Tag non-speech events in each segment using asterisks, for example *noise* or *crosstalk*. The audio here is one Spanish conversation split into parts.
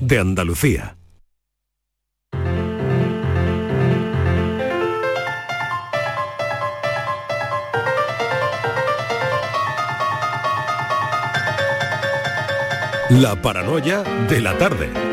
de Andalucía. La paranoia de la tarde.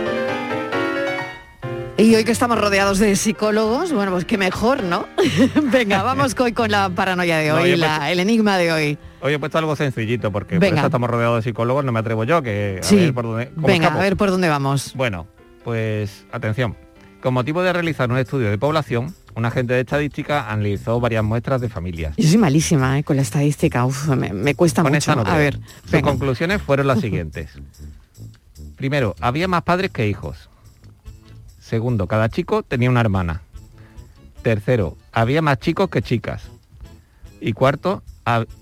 Y hoy que estamos rodeados de psicólogos, bueno, pues qué mejor, ¿no? *laughs* Venga, vamos con, con la paranoia de hoy, la- el enigma de hoy. Hoy he puesto algo sencillito porque por Venga. eso estamos rodeados de psicólogos, no me atrevo yo, que a Sí. ver por dónde. ¿cómo Venga, a ver por dónde vamos. Bueno, pues atención. Con motivo de realizar un estudio de población, un agente de estadística analizó varias muestras de familias. Yo soy malísima ¿eh? con la estadística, Uf, me, me cuesta Con mucho. no a ver, Sus venga. conclusiones fueron las siguientes. *laughs* Primero, había más padres que hijos. Segundo, cada chico tenía una hermana. Tercero, había más chicos que chicas. Y cuarto,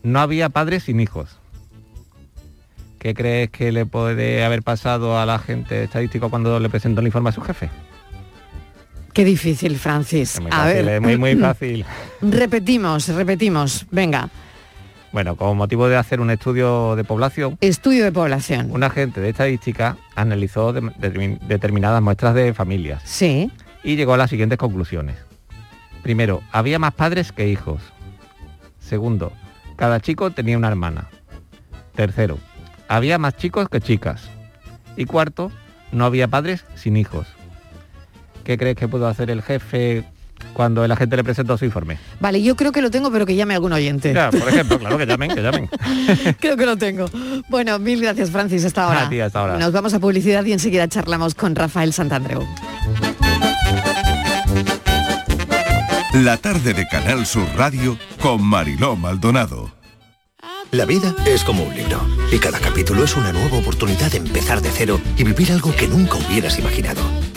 no había padres sin hijos. ¿Qué crees que le puede haber pasado a la gente estadístico cuando le presentó el informe a su jefe? Qué difícil, Francis. Es muy a fácil, ver, es muy, muy *clears throat* fácil. repetimos, repetimos. Venga, Bueno, con motivo de hacer un estudio de población, estudio de población. un agente de estadística analizó de- determin- determinadas muestras de familias Sí, y llegó a las siguientes conclusiones. Primero, había más padres que hijos. Segundo, cada chico tenía una hermana. Tercero, había más chicos que chicas. Y cuarto, no había padres sin hijos. ¿Qué crees que pudo hacer el jefe cuando el agente le presentó su informe? vale, yo creo que lo tengo, pero que llame algún oyente. Ya, por ejemplo, claro que llamen, que llamen. *laughs* Creo que lo tengo. Bueno, mil gracias, Francis, hasta ahora. A ti, hasta ahora. Nos vamos a publicidad y enseguida charlamos con Rafael Santandreu. La tarde de Canal Sur Radio con Mariló Maldonado. La vida es como un libro y cada capítulo es una nueva oportunidad de empezar de cero y vivir algo que nunca hubieras imaginado.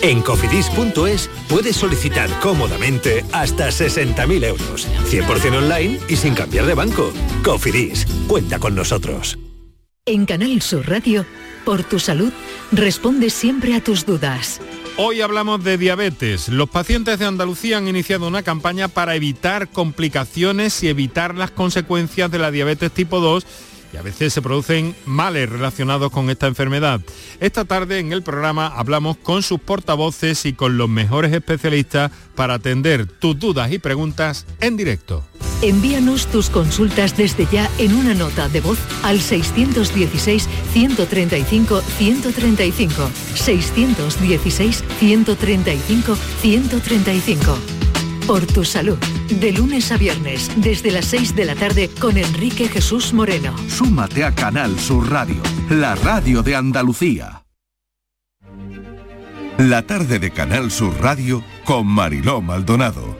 En cofidis.es puedes solicitar cómodamente hasta 60.000 euros. 100% online y sin cambiar de banco. Cofidis, cuenta con nosotros. En Canal Sur Radio, por tu salud, responde siempre a tus dudas. Hoy hablamos de diabetes. Los pacientes de Andalucía han iniciado una campaña para evitar complicaciones y evitar las consecuencias de la diabetes tipo 2 y a veces se producen males relacionados con esta enfermedad. Esta tarde en el programa hablamos con sus portavoces y con los mejores especialistas para atender tus dudas y preguntas en directo. Envíanos tus consultas desde ya en una nota de voz al 616-135-135. 616-135-135. Por tu salud, de lunes a viernes, desde las 6 de la tarde con Enrique Jesús Moreno. Súmate a Canal Sur Radio, la radio de Andalucía. La tarde de Canal Sur Radio con Mariló Maldonado.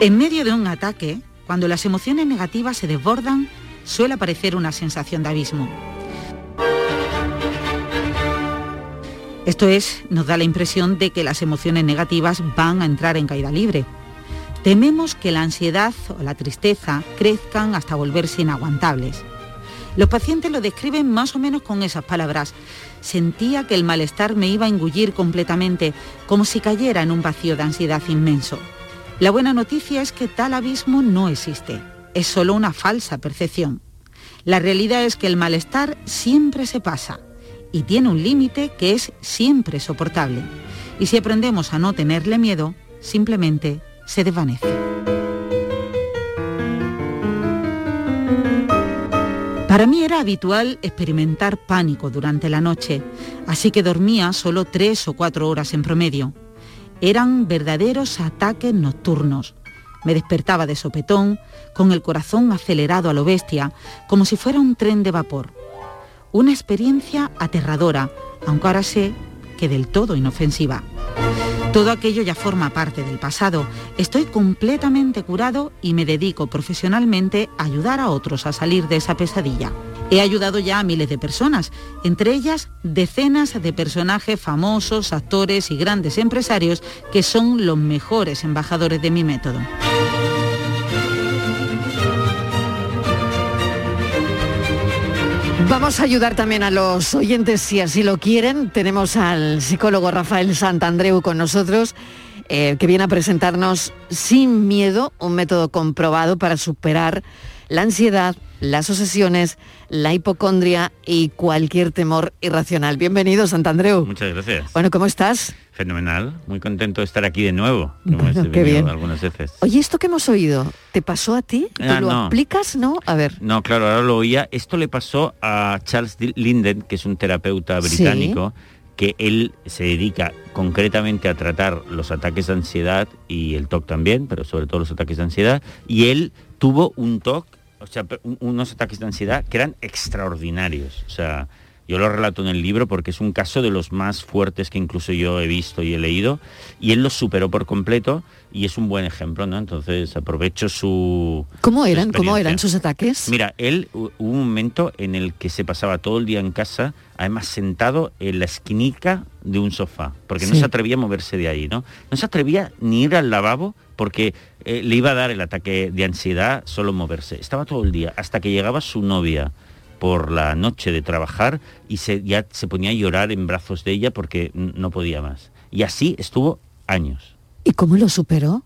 En medio de un ataque, cuando las emociones negativas se desbordan, suele aparecer una sensación de abismo. Esto es, nos da la impresión de que las emociones negativas van a entrar en caída libre. Tememos que la ansiedad o la tristeza crezcan hasta volverse inaguantables. Los pacientes lo describen más o menos con esas palabras. Sentía que el malestar me iba a engullir completamente, como si cayera en un vacío de ansiedad inmenso. La buena noticia es que tal abismo no existe, es solo una falsa percepción. La realidad es que el malestar siempre se pasa y tiene un límite que es siempre soportable. Y si aprendemos a no tenerle miedo, simplemente se desvanece. Para mí era habitual experimentar pánico durante la noche, así que dormía solo tres o cuatro horas en promedio. Eran verdaderos ataques nocturnos. Me despertaba de sopetón, con el corazón acelerado a lo bestia, como si fuera un tren de vapor. Una experiencia aterradora, aunque ahora sé que del todo inofensiva. Todo aquello ya forma parte del pasado. Estoy completamente curado y me dedico profesionalmente a ayudar a otros a salir de esa pesadilla. He ayudado ya a miles de personas, entre ellas decenas de personajes famosos, actores y grandes empresarios que son los mejores embajadores de mi método. Vamos a ayudar también a los oyentes si así lo quieren. Tenemos al psicólogo Rafael Santandreu con nosotros, eh, que viene a presentarnos sin miedo un método comprobado para superar la ansiedad, las obsesiones, la hipocondria y cualquier temor irracional. Bienvenido, Santandreu. Muchas gracias. Bueno, ¿cómo estás? Fenomenal, muy contento de estar aquí de nuevo. Bueno, qué bien. Algunas veces. Oye, esto que hemos oído, ¿te pasó a ti? ¿Te Ah, lo no. aplicas? No, a ver. No, claro, ahora lo oía. Esto le pasó a Charles Linden, que es un terapeuta Sí. británico, que él se dedica concretamente a tratar los ataques de ansiedad y el TOC también, pero sobre todo los ataques de ansiedad. Y él tuvo un TOC, o sea, unos ataques de ansiedad que eran extraordinarios. O sea, yo lo relato en el libro porque es un caso de los más fuertes que incluso yo he visto y he leído. Y él los superó por completo y es un buen ejemplo, ¿no? Entonces aprovecho su... ¿Cómo su eran? ¿Cómo eran sus ataques? Mira, él hu- hubo un momento en el que se pasaba todo el día en casa, además sentado en la esquinica de un sofá, porque no se atrevía a moverse de ahí, ¿no? No se atrevía ni ir al lavabo porque eh, le iba a dar el ataque de ansiedad solo moverse. Estaba todo el día, hasta que llegaba su novia por la noche de trabajar y se, ya se ponía a llorar en brazos de ella porque no podía más. Y así estuvo años. ¿Y cómo lo superó?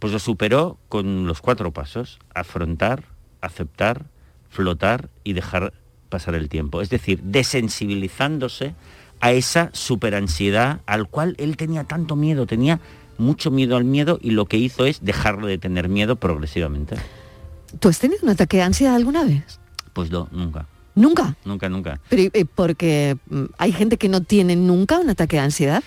Pues lo superó con los cuatro pasos, afrontar, aceptar, flotar y dejar pasar el tiempo. Es decir, desensibilizándose a esa superansiedad al cual él tenía tanto miedo, tenía mucho miedo al miedo y lo que hizo es dejarlo de tener miedo progresivamente. ¿Tú has tenido un ataque de ansiedad alguna vez? Pues no, nunca, ¿Nunca? nunca, nunca. Pero, eh, porque mm, hay gente que no tiene nunca un ataque de ansiedad.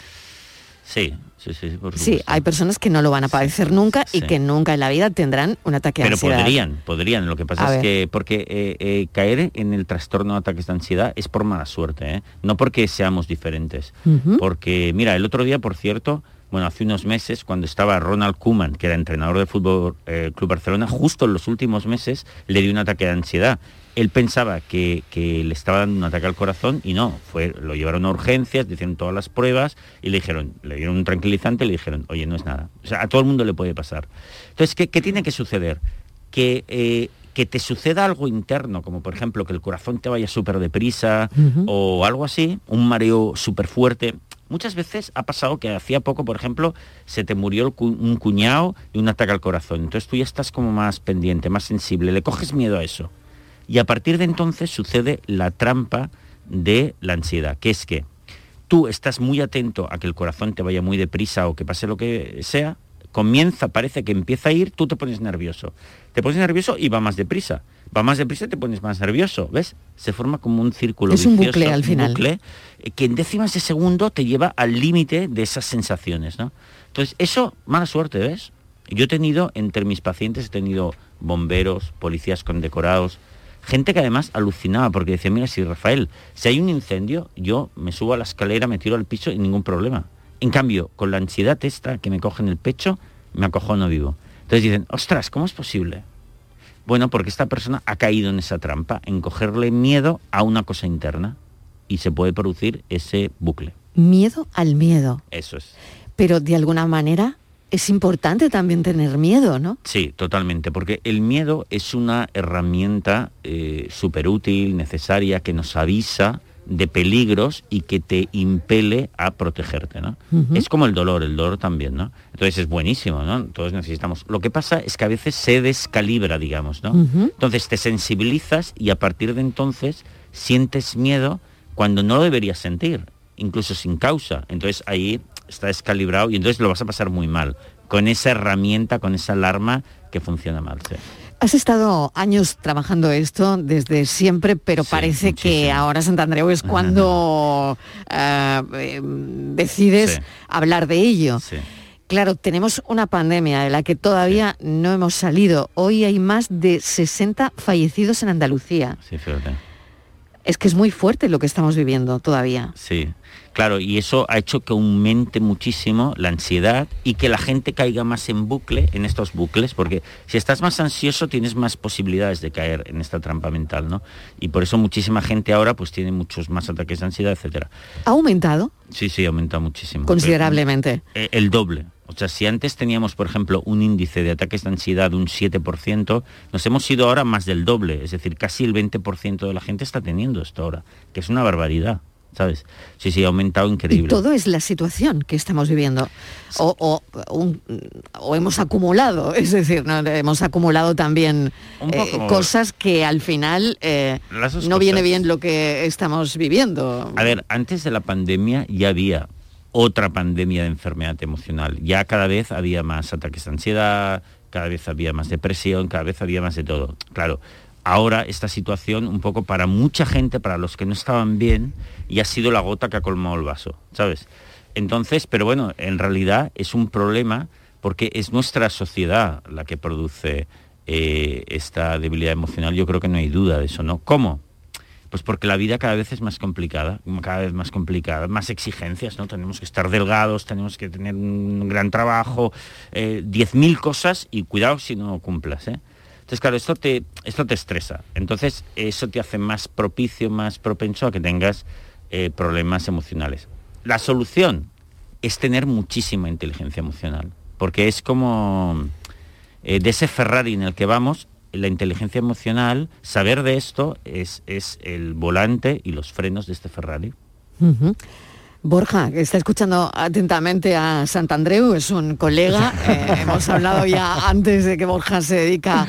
Sí, sí, sí, sí, por Sí, hay personas que no lo van a padecer nunca y que nunca en la vida tendrán un ataque de Pero ansiedad. podrían, podrían. Lo que A pasa ver. es que porque eh, eh, caer en el trastorno de ataques de ansiedad es por mala suerte, ¿eh? no porque seamos diferentes. Porque, mira, el otro día, por cierto, bueno, hace unos meses, cuando estaba Ronald Koeman, que era entrenador del Fútbol eh, Club Barcelona, justo en los últimos meses le dio un ataque de ansiedad. Él pensaba que, que le estaba dando un ataque al corazón y no, fue, lo llevaron a urgencias, le hicieron todas las pruebas y le dijeron, le dieron un tranquilizante y le dijeron, oye, no es nada. O sea, a todo el mundo le puede pasar. Entonces, ¿qué, qué tiene que suceder? Que, eh, que te suceda algo interno, como por ejemplo que el corazón te vaya súper deprisa Ujú. o algo así, un mareo súper fuerte. Muchas veces ha pasado que hacía poco, por ejemplo, se te murió un cuñado y un ataque al corazón. Entonces tú ya estás como más pendiente, más sensible, le coges miedo a eso. Y a partir de entonces sucede la trampa de la ansiedad, que es que tú estás muy atento a que el corazón te vaya muy deprisa o que pase lo que sea, comienza, parece que empieza a ir, tú te pones nervioso. Te pones nervioso y va más deprisa. Va más deprisa te pones más nervioso, ¿ves? Se forma como un círculo Es un vicioso, bucle al final. bucle, eh, que en décimas de segundo te lleva al límite de esas sensaciones, ¿no? Entonces, eso, mala suerte, ¿ves? Yo he tenido, entre mis pacientes, he tenido bomberos, policías condecorados, gente que además alucinaba porque decía, mira, si Rafael, si hay un incendio, yo me subo a la escalera, me tiro al piso y ningún problema. En cambio, con la ansiedad esta que me coge en el pecho, me acojono vivo. Entonces dicen, ostras, ¿cómo es posible? Bueno, porque esta persona ha caído en esa trampa, en cogerle miedo a una cosa interna y se puede producir ese bucle. Miedo al miedo. Eso es. Pero de alguna manera es importante también tener miedo, ¿no? Sí, totalmente, porque el miedo es una herramienta súper útil, necesaria, que nos avisa de peligros y que te impele a protegerte, ¿no? Es como el dolor, el dolor también, ¿no? Entonces es buenísimo, ¿no? Todos necesitamos. Lo que pasa es que a veces se descalibra, digamos, ¿no? Entonces te sensibilizas y a partir de entonces sientes miedo cuando no lo deberías sentir, incluso sin causa. Entonces ahí está descalibrado y entonces lo vas a pasar muy mal con esa herramienta, con esa alarma que funciona mal. sí. Has estado años trabajando esto desde siempre, pero Sí, parece que ahora Santandreu es cuando eh, eh, decides Sí. hablar de ello. Sí. Claro, tenemos una pandemia de la que todavía no hemos salido. Hoy hay más de 60 fallecidos en Andalucía. Sí, fíjate. Es que es muy fuerte lo que estamos viviendo todavía. Sí, claro, y eso ha hecho que aumente muchísimo la ansiedad y que la gente caiga más en bucle, en estos bucles, porque si estás más ansioso tienes más posibilidades de caer en esta trampa mental, ¿no? Y por eso muchísima gente ahora pues tiene muchos más ataques de ansiedad, etcétera. ¿Ha aumentado? Sí, sí, ha aumentado muchísimo. Considerablemente. Eh, El doble. O sea, si antes teníamos, por ejemplo, un índice de ataques de ansiedad de un 7%, nos hemos ido ahora más del doble. Es decir, casi el 20% de la gente está teniendo esto ahora, que es una barbaridad. ¿Sabes? Sí, sí, ha aumentado Y increíble. todo es la situación que estamos viviendo. O, o- un- o hemos acumulado, *laughs* es decir, ¿no? hemos acumulado también eh, cosas que al final eh, no viene bien lo que estamos viviendo. A ver, antes de la pandemia ya había otra pandemia de enfermedad emocional. Ya cada vez había más ataques de ansiedad, cada vez había más depresión, cada vez había más de todo. Claro, ahora esta situación un poco para mucha gente, para los que no estaban bien, y ha sido la gota que ha colmado el vaso, ¿sabes? Entonces, pero bueno, en realidad es un problema porque es nuestra sociedad la que produce eh, esta debilidad emocional. Yo creo que no hay duda de eso, ¿no? ¿Cómo? Pues porque la vida cada vez es más complicada, cada vez más complicada, más exigencias, ¿no? Tenemos que estar delgados, tenemos que tener un gran trabajo, eh, 10.000 cosas y cuidado si no cumplas, ¿eh? Entonces, claro, esto te, esto te estresa. Entonces, eso te hace más propicio, más propenso a que tengas eh, problemas emocionales. La solución es tener muchísima inteligencia emocional, porque es como eh, de ese Ferrari en el que vamos, la inteligencia emocional, saber de esto es, es el volante y los frenos de este Ferrari. Borja, que está escuchando atentamente a Santandreu, es un colega. *laughs* eh, hemos hablado ya antes de que Borja se dedica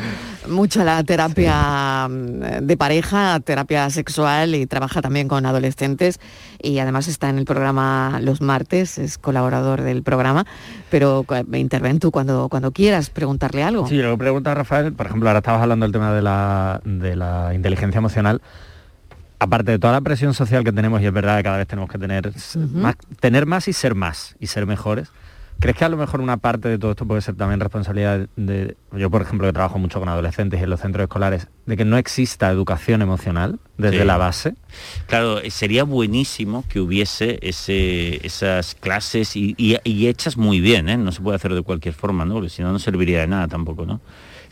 mucho a la terapia mm, de pareja, terapia sexual y trabaja también con adolescentes y además está en el programa los martes, es colaborador del programa, pero cu- interven tú cuando, cuando quieras preguntarle algo. Sí, lo que pregunta Rafael, por ejemplo, ahora estabas hablando del tema de la, de la inteligencia emocional. Aparte de toda la presión social que tenemos, y es verdad que cada vez tenemos que tener, más, tener más y ser más, y ser mejores, ¿crees que a lo mejor una parte de todo esto puede ser también responsabilidad de, yo por ejemplo que trabajo mucho con adolescentes y en los centros escolares, de que no exista educación emocional desde Sí. la base? Claro, eh, sería buenísimo que hubiese ese, esas clases y, y- y hechas muy bien, ¿eh? no se puede hacer de cualquier forma, ¿no? porque si no, no serviría de nada tampoco. ¿no?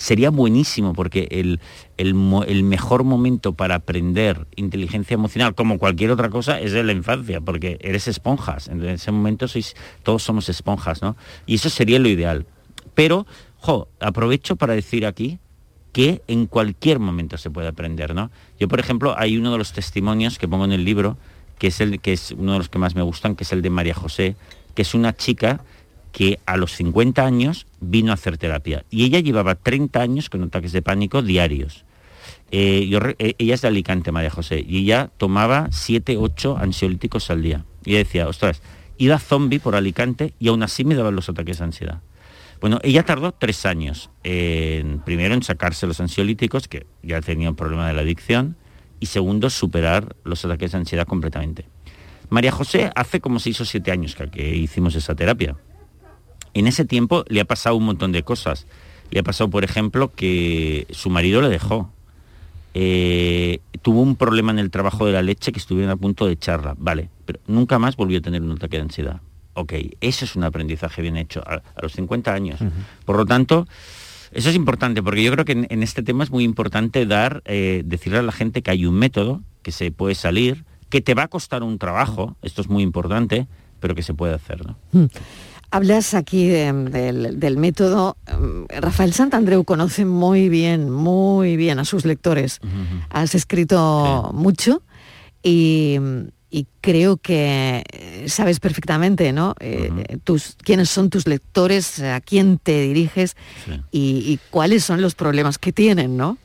Sería buenísimo porque el, el mejor momento para aprender inteligencia emocional, como cualquier otra cosa, es en la infancia, porque eres esponjas. En ese momento sois, todos somos esponjas, ¿no? Y eso sería lo ideal. Pero, jo, aprovecho para decir aquí que en cualquier momento se puede aprender, ¿no? Yo, por ejemplo, hay uno de los testimonios que pongo en el libro, que es el que es uno de los que más me gustan, que es el de María José, que es una chica que a los 50 años vino a hacer terapia y ella llevaba 30 años con ataques de pánico diarios. Eh, eh, ella es de Alicante, María José, y ella tomaba 7, 8 ansiolíticos al día. Y ella decía, ostras, iba zombie por Alicante y aún así me daban los ataques de ansiedad. Bueno, ella tardó tres años, en, primero en sacarse los ansiolíticos, que ya tenía un problema de la adicción, y segundo, superar los ataques de ansiedad completamente. María José hace como seis o siete años que hicimos esa terapia. En ese tiempo le ha pasado un montón de cosas. Le ha pasado, por ejemplo, que su marido le dejó. Eh, tuvo un problema en el trabajo de la leche que estuvieron a punto de echarla. Vale, pero nunca más volvió a tener un ataque de ansiedad. Ok, eso es un aprendizaje bien hecho a, a los 50 años. Por lo tanto, eso es importante, porque yo creo que en, en este tema es muy importante dar, eh, decirle a la gente que hay un método, que se puede salir, que te va a costar un trabajo, esto es muy importante, pero que se puede hacer. ¿no? Mm. Hablas aquí de- del, del método. mm, Rafael Santandreu conoce muy bien, muy bien a sus lectores. Has escrito mucho y, y creo que eh, sabes perfectamente, ¿no? Eh, tus, quiénes son tus lectores, a quién te diriges y, y cuáles son los problemas que tienen, ¿no?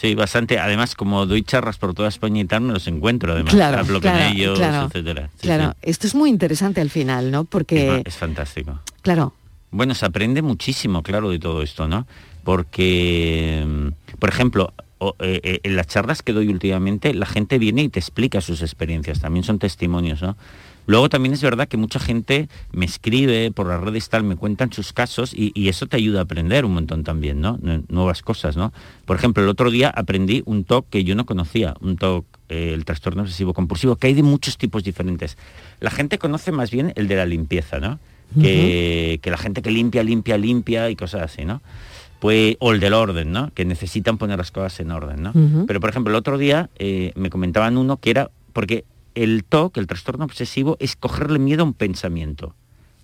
Sí, bastante. Además, como doy charlas por toda España y tal, me los encuentro. Además, Claro, hablo claro, con ellos, claro, etcétera. Sí, claro, sí. esto es muy interesante al final, ¿no? Porque, Es fantástico. claro, Bueno, se aprende muchísimo, claro, de todo esto, ¿no? Porque, mm, por ejemplo, o- eh, eh, en las charlas que doy últimamente, la gente viene y te explica sus experiencias, también son testimonios, ¿no? Luego también es verdad que mucha gente me escribe por las redes tal, me cuentan sus casos y, y eso te ayuda a aprender un montón también, ¿no? Nue- Nuevas cosas, ¿no? Por ejemplo, el otro día aprendí un TOC que yo no conocía, un TOC eh, el trastorno obsesivo compulsivo, que hay de muchos tipos diferentes. La gente conoce más bien el de la limpieza, ¿no? Que, que la gente que limpia, limpia, limpia y cosas así, ¿no? Pues, o el del orden, ¿no? Que necesitan poner las cosas en orden, ¿no? Pero, por ejemplo, el otro día eh, me comentaban uno que era, porque el TOC, el trastorno obsesivo, es cogerle miedo a un pensamiento,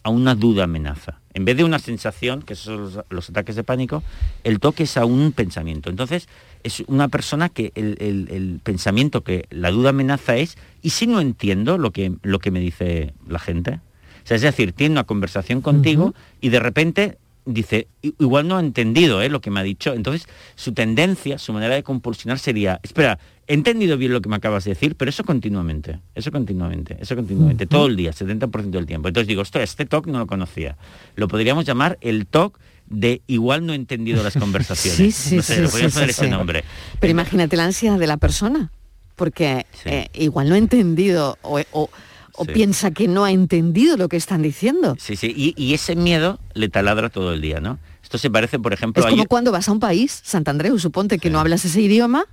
a una duda amenaza. En vez de una sensación, que son los, los ataques de pánico, el TOC es a un pensamiento. Entonces, es una persona que el, el- el pensamiento que la duda amenaza es, ¿y si no entiendo lo que, lo que me dice la gente? O sea, es decir, tiene una conversación contigo y de repente dice, "I- igual no ha entendido ¿eh? lo que me ha dicho. Entonces, su tendencia, su manera de compulsionar sería, espera, he entendido bien lo que me acabas de decir, pero eso continuamente, eso continuamente, eso continuamente, todo el día, 70% del tiempo. Entonces digo, esto, este TOC no lo conocía. Lo podríamos llamar el TOC de igual no he entendido las *laughs* conversaciones. Sí, sí, No sé, sí, le sí, podríamos sí, poner ese sí. nombre. Pero imagínate la ansiedad de la persona, porque eh, igual no ha entendido o, o- o Sí. piensa que no ha entendido lo que están diciendo. Sí, sí, y, y ese miedo le taladra todo el día, ¿no? Esto se parece, por ejemplo, Es como cuando vas a un país, Santandreu, suponte que no hablas ese idioma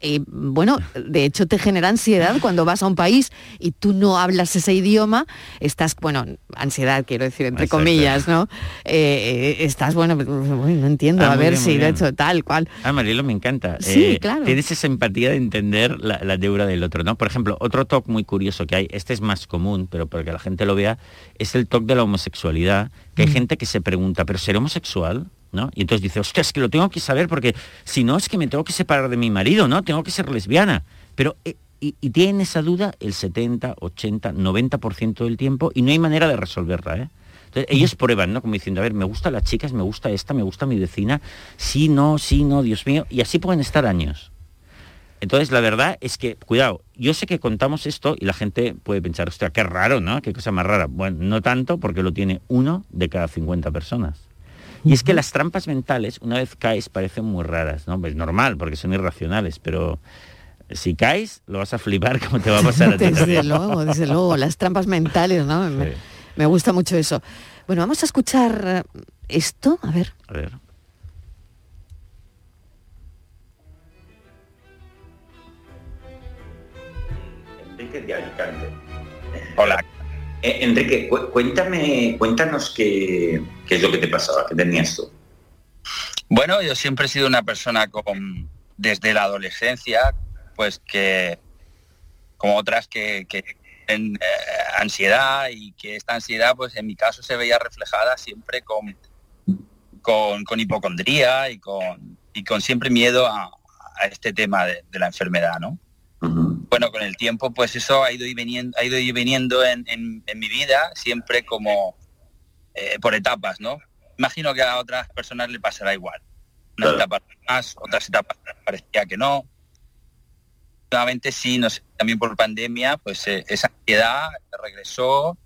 Y bueno, de hecho te genera ansiedad cuando vas a un país y tú no hablas ese idioma, estás, bueno, ansiedad quiero decir, entre Exacto. comillas, ¿no? Eh, eh, estás, bueno, bueno, no entiendo, Ah, a ver bien, si de hecho tal cual. Ah, Marielo, me encanta. Eh, Sí, claro. Tienes esa empatía de entender la, la deuda del otro, ¿no? Por ejemplo, otro toque muy curioso que hay, este es más común, pero para que la gente lo vea, es el toque de la homosexualidad, que hay Mm. gente que se pregunta, ¿pero seré homosexual? ¿No? Y entonces dice, hostia, es que lo tengo que saber porque si no es que me tengo que separar de mi marido, ¿no? Tengo que ser lesbiana. Pero, eh, y, y tienen esa duda el 70, 80, 90% del tiempo y no hay manera de resolverla, ¿eh? Entonces, ellos prueban, ¿no? Como diciendo, a ver, me gustan las chicas, me gusta esta, me gusta mi vecina, sí, no, sí, no, Dios mío, y así pueden estar años. Entonces, la verdad es que, cuidado, yo sé que contamos esto y la gente puede pensar, hostia, qué raro, ¿no? Qué cosa más rara. Bueno, no tanto porque lo tiene uno de cada 50 personas. Y es que las trampas mentales, una vez caes, parecen muy raras, ¿no? Es normal, porque son irracionales, pero si caes, lo vas a flipar como te va a pasar a ti. Desde luego, desde luego, las trampas mentales, ¿no? Me, me gusta mucho eso. Bueno, vamos a escuchar eh, esto, a ver. A ver. Enrique de Alicante. Hola. Eh, Enrique, cu- cuéntame, cuéntanos qué, qué es lo que te pasaba, qué tenías tú. Bueno, yo siempre he sido una persona con, desde la adolescencia, pues que, como otras que, que tienen eh, ansiedad y que esta ansiedad, pues en mi caso se veía reflejada siempre con, con, con hipocondría y con, y con siempre miedo a, este tema de la enfermedad, ¿no? Bueno, con el tiempo, pues eso ha ido y viniendo, ha ido y viniendo en, en- en mi vida, siempre como eh, por etapas, ¿no? Imagino que a otras personas le pasará igual. Unas etapas más, otras etapas parecía que no. Nuevamente sí, no sé, también por pandemia, pues eh, esa ansiedad regresó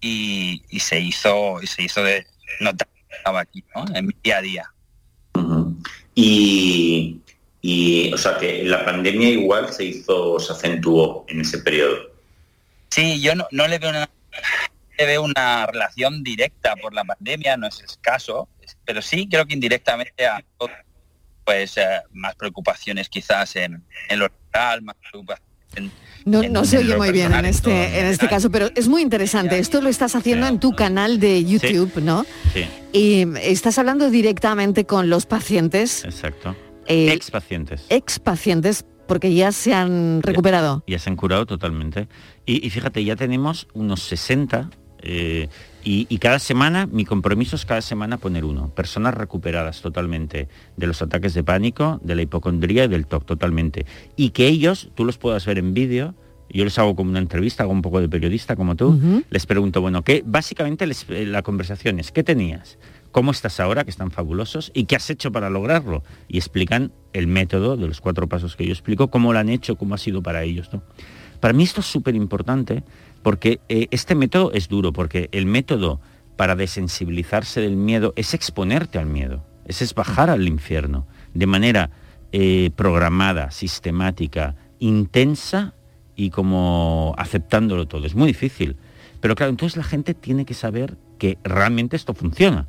y, y se hizo, y se hizo de notar que estaba aquí, ¿no? En mi día a día. Y, y, o sea, que la pandemia igual se hizo, se acentuó en ese periodo. Sí, yo no, no le veo una le veo una relación directa por la pandemia, no es el caso, pero sí creo que indirectamente a pues eh, más preocupaciones quizás en, en lo rural, más preocupaciones en, No, no se oye muy bien en este, en este caso, pero es muy interesante. Esto lo estás haciendo en tu canal de YouTube, ¿no? Sí, Y estás hablando directamente con los pacientes, exacto. Eh, Ex pacientes. ex pacientes, porque ya se han recuperado. Ya se han curado totalmente. Y, y fíjate, ya tenemos unos 60 eh, y, y cada semana, mi compromiso es cada semana poner uno. Personas recuperadas totalmente de los ataques de pánico, de la hipocondría y del TOC totalmente. Y que ellos, tú los puedas ver en vídeo, yo les hago como una entrevista, hago un poco de periodista como tú, les pregunto, bueno, ¿qué? Básicamente les- eh, la conversación es, ¿qué tenías? ¿Cómo estás ahora, que están fabulosos? ¿Y qué has hecho para lograrlo? Y explican el método de los cuatro pasos que yo explico, cómo lo han hecho, cómo ha sido para ellos. ¿no? Para mí esto es súper importante porque eh, este método es duro, porque el método para desensibilizarse del miedo es exponerte al miedo, es, es bajar al infierno de manera eh, programada, sistemática, intensa y como aceptándolo todo. Es muy difícil. Pero claro, entonces la gente tiene que saber que realmente esto funciona.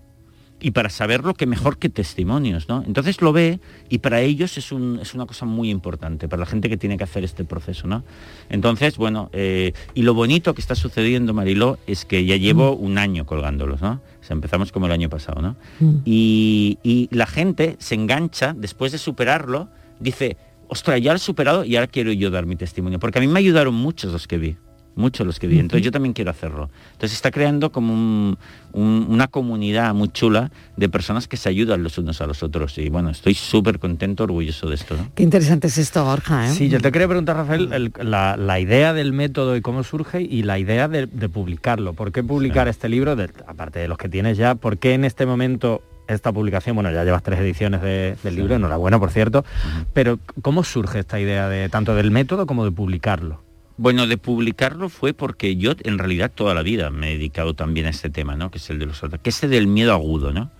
Y para saberlo que mejor que testimonios, ¿no? Entonces lo ve y para ellos es, una cosa muy importante, para la gente que tiene que hacer este proceso, ¿no? Entonces, bueno, eh, y lo bonito que está sucediendo, Mariló, es que ya llevo mm. un año colgándolos, ¿no? O sea, empezamos como el año pasado, ¿no? Mm. Y, y la gente se engancha, después de superarlo, dice, ostras, ya lo he superado y ahora quiero yo dar mi testimonio, porque a mí me ayudaron muchos los que vi muchos los que vi. Entonces yo también quiero hacerlo. Entonces está creando como una comunidad muy chula de personas que se ayudan los unos a los otros. Y bueno, estoy súper contento, orgulloso de esto. Qué interesante es esto, Borja. ¿eh? Sí, yo te quería preguntar, Rafael, la, idea del método y cómo surge y la idea de, publicarlo. ¿Por qué publicar este libro, aparte de los que tienes ya? ¿Por qué en este momento esta publicación, bueno, ya llevas tres ediciones del libro, enhorabuena, por cierto, pero ¿cómo surge esta idea de tanto del método como de publicarlo? Bueno, de publicarlo fue porque yo en realidad toda la vida me he dedicado también a este tema, ¿no? Que es el de los que es el del miedo agudo, ¿no?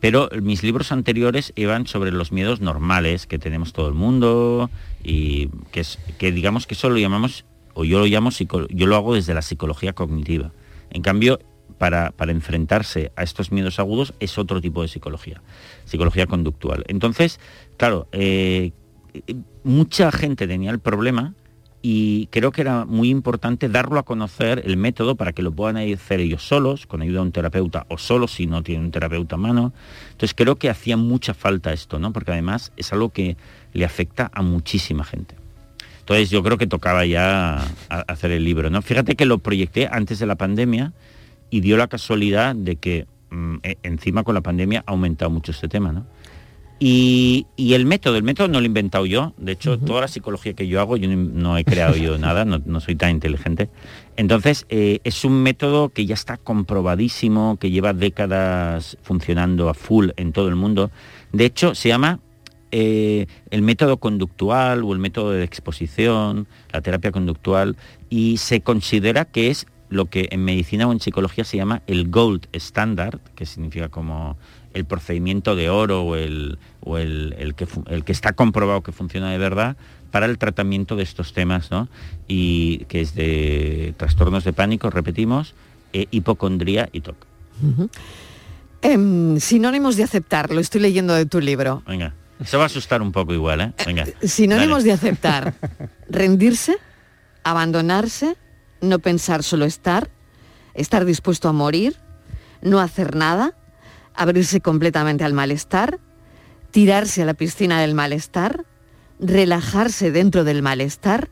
Pero mis libros anteriores iban sobre los miedos normales que tenemos todo el mundo y que, es, que digamos que eso lo llamamos, o yo lo llamo, yo lo hago desde la psicología cognitiva. En cambio, para, para, enfrentarse a estos miedos agudos es otro tipo de psicología, psicología conductual. Entonces, claro, eh, mucha gente tenía el problema y creo que era muy importante darlo a conocer el método para que lo puedan hacer ellos solos, con ayuda de un terapeuta o solo si no tienen un terapeuta a mano. Entonces creo que hacía mucha falta esto, ¿no? Porque además es algo que le afecta a muchísima gente. Entonces yo creo que tocaba ya hacer el libro, ¿no? Fíjate que lo proyecté antes de la pandemia y dio la casualidad de que mm, e, encima con la pandemia ha aumentado mucho este tema, ¿no? Y, el método, el método no lo he inventado yo, de hecho toda la psicología que yo hago yo no he creado yo nada, no, soy tan inteligente. Entonces eh, es un método que ya está comprobadísimo, que lleva décadas funcionando a full en todo el mundo. De hecho se llama eh, el método conductual o el método de exposición, la terapia conductual, y se considera que es lo que en medicina o en psicología se llama el gold standard, que significa como el procedimiento de oro o el, el, que, el que está comprobado que funciona de verdad para el tratamiento de estos temas, ¿no? Y que es de trastornos de pánico, repetimos, e hipocondría y TOC. Em, sinónimos de aceptar, lo estoy leyendo de tu libro. Venga, se va a asustar un poco igual, ¿eh? Venga. Eh, sinónimos de aceptar, *laughs* rendirse, abandonarse, no pensar, solo estar, estar dispuesto a morir, no hacer nada, abrirse completamente al malestar, tirarse a la piscina del malestar, relajarse dentro del malestar,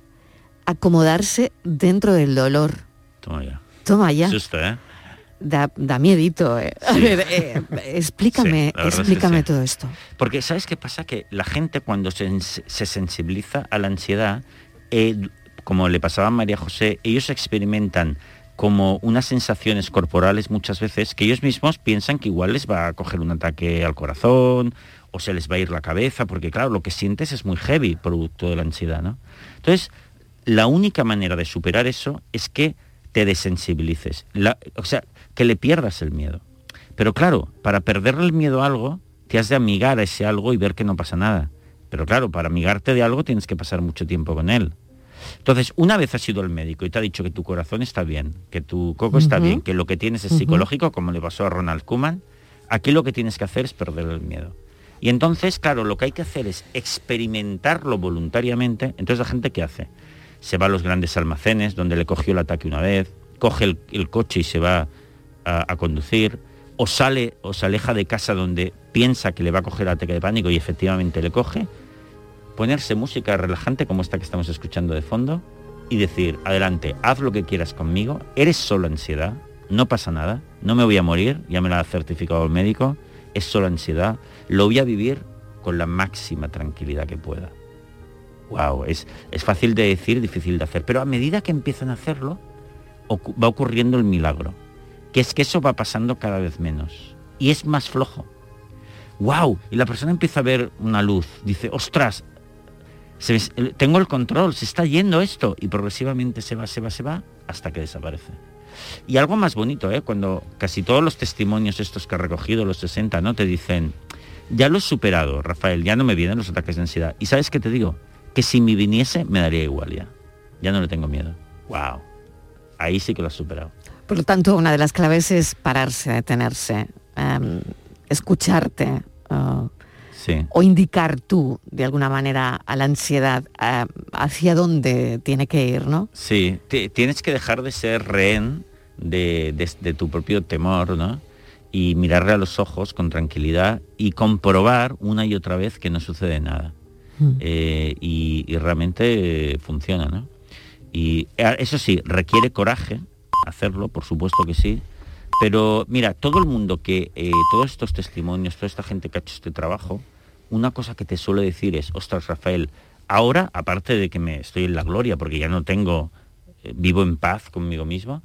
acomodarse dentro del dolor. Toma ya. Toma ya. ¿eh? Da, da, miedito. Eh. A ver, eh, explícame, explícame todo esto. Porque ¿sabes qué pasa? Que la gente cuando se, se sensibiliza a la ansiedad, como le pasaba a María José, ellos experimentan como unas sensaciones corporales muchas veces que ellos mismos piensan que igual les va a coger un ataque al corazón o se les va a ir la cabeza, porque claro, lo que sientes es muy heavy producto de la ansiedad, ¿no? Entonces, la única manera de superar eso es que te desensibilices, o sea, que le pierdas el miedo. Pero claro, para perderle el miedo a algo, te has de amigar a ese algo y ver que no pasa nada. Pero claro, para amigarte de algo tienes que pasar mucho tiempo con él. Entonces, una vez has ido al médico y te ha dicho que tu corazón está bien, que tu coco está bien, que lo que tienes es psicológico, como le pasó a Ronald Koeman, aquí lo que tienes que hacer es perder el miedo. Y entonces, claro, lo que hay que hacer es experimentarlo voluntariamente. Entonces, la gente qué hace? Se va a los grandes almacenes donde le cogió el ataque una vez, coge el, coche y se va a, a, conducir, o sale o se aleja de casa donde piensa que le va a coger el ataque de pánico y efectivamente le coge, ponerse música relajante como esta que estamos escuchando de fondo y decir, adelante, haz lo que quieras conmigo, eres solo ansiedad, no pasa nada, no me voy a morir, ya me lo ha certificado el médico, es solo ansiedad, lo voy a vivir con la máxima tranquilidad que pueda. Wow, es, es fácil de decir, difícil de hacer, pero a medida que empiezan a hacerlo, va ocurriendo el milagro, que es que eso va pasando cada vez menos y es más flojo. ¡Wow! Y la persona empieza a ver una luz, dice, ostras, tengo el control, se está yendo esto y progresivamente se va, se va, se va hasta que desaparece. Y algo más bonito, ¿eh? cuando casi todos los testimonios estos que he recogido, los 60, ¿no? Te dicen, ya lo he superado, Rafael, ya no me vienen los ataques de ansiedad. ¿Y sabes qué te digo? Que si me viniese, me daría igual ya. Ya no le tengo miedo. ¡Wow! Ahí sí que lo has superado. Por lo tanto, una de las claves es pararse, detenerse. Em, escucharte uh, Sí. o indicar tú de alguna manera a la ansiedad uh, hacia dónde tiene que ir, ¿no? Sí, ti- tienes que dejar de ser rehén de, de- de tu propio temor, ¿no? Y mirarle a los ojos con tranquilidad y comprobar una y otra vez que no sucede nada. Mm. Eh, y, y realmente eh, funciona, ¿no? Y eh, eso sí, requiere coraje hacerlo, por supuesto que sí. Pero mira, todo el mundo que, eh, todos estos testimonios, toda esta gente que ha hecho este trabajo, una cosa que te suele decir es, ostras Rafael, ahora, aparte de que me estoy en la gloria, porque ya no tengo, eh, vivo en paz conmigo mismo,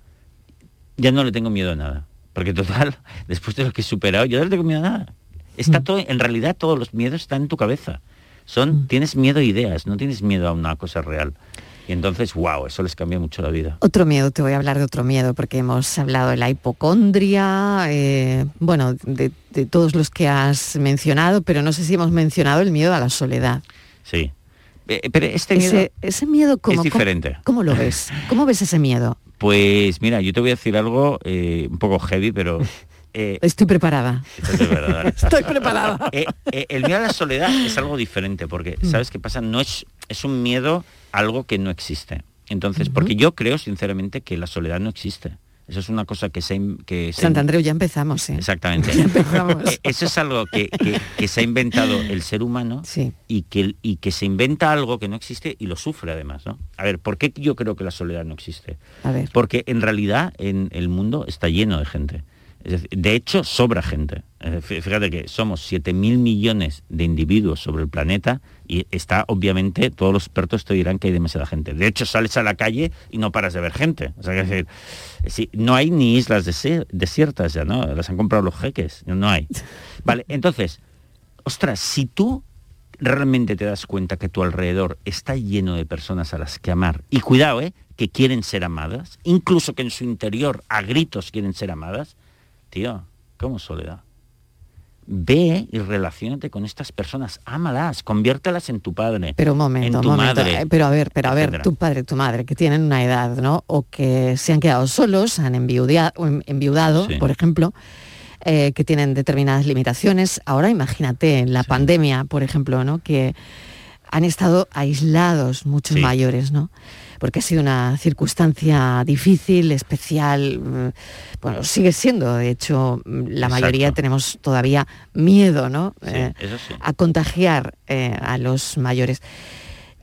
ya no le tengo miedo a nada. Porque total, *laughs* después de lo que he superado, yo no le tengo miedo a nada. Está todo, en realidad todos los miedos están en tu cabeza. Son, tienes miedo a ideas, no tienes miedo a una cosa real. Y entonces, wow, eso les cambia mucho la vida. Otro miedo, te voy a hablar de otro miedo, porque hemos hablado de la hipocondria, eh, bueno, de, de todos los que has mencionado, pero no sé si hemos mencionado el miedo a la soledad. Sí. Eh, pero este miedo ese, ese miedo, ¿cómo, es diferente. ¿cómo, cómo lo ves? ¿Cómo ves ese miedo? Pues mira, yo te voy a decir algo eh, un poco heavy, pero... *laughs* eh, Estoy preparada. Estoy preparada. Eh, eh, el miedo a la soledad es algo diferente, porque, Mm. ¿sabes qué pasa? No es, es un miedo a algo que no existe. Entonces, porque yo creo sinceramente que la soledad no existe. Eso es una cosa que se... Que se Santandreu, ya empezamos. Exactamente. *laughs* empezamos. Eh, Eso es algo que, que- que se ha inventado el ser humano Sí. y, que, y que se inventa algo que no existe y lo sufre además. ¿no? A ver, ¿por qué yo creo que la soledad no existe? A ver. Porque en realidad en el mundo está lleno de gente. Es decir, de hecho, sobra gente. Fí- Fíjate que somos 7.000 millones de individuos sobre el planeta y está, obviamente, todos los expertos te dirán que hay demasiada gente. De hecho, sales a la calle y no paras de ver gente. O sea, no hay ni islas desiertas ya, ¿no? Las han comprado los jeques. No hay. Vale, entonces, ostras, si tú realmente te das cuenta que tu alrededor está lleno de personas a las que amar, y cuidado, ¿eh? que quieren ser amadas, incluso que en su interior a gritos quieren ser amadas, tío, ¿cómo soledad? Ve y relacionate con estas personas, ámalas, conviértelas en tu padre, Pero un momento, en un tu momento. madre. Eh, Pero a ver, pero a ver, tu padre, tu madre, que tienen una edad, ¿no? O que se han quedado solos, han enviudado, Sí. por ejemplo, eh, que tienen determinadas limitaciones. Ahora imagínate en la pandemia, por ejemplo, ¿no? Que han estado aislados muchos Sí. mayores, ¿no? Porque ha sido una circunstancia difícil, especial, mm, bueno, sigue siendo, de hecho, mm, la mayoría tenemos todavía miedo, ¿no? Sí, Eh, eso sí. a contagiar eh, a los mayores.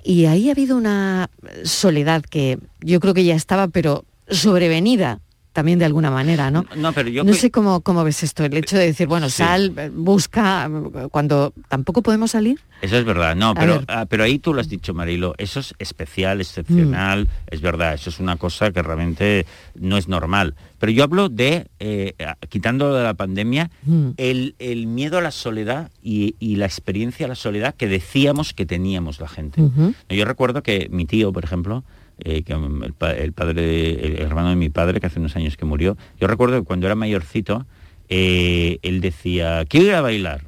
Y ahí ha habido una soledad que yo creo que ya estaba, pero sobrevenida también de alguna manera, ¿no? No, pero yo no que- sé cómo, cómo ves esto, el hecho de decir, bueno, Sí. sal, busca, cuando tampoco podemos salir. Eso es verdad, no, pero, ah, pero ahí tú lo has dicho, Marilo, eso es especial, excepcional, es verdad, eso es una cosa que realmente no es normal. Pero yo hablo de, eh, quitando de la pandemia, Mm. el, el miedo a la soledad y, y la experiencia a la soledad que decíamos que teníamos la gente. Yo recuerdo que mi tío, por ejemplo, eh, que el, el padre, el hermano de mi padre, que hace unos años que murió, yo recuerdo que cuando era mayorcito, eh, él decía, quiero ir a bailar,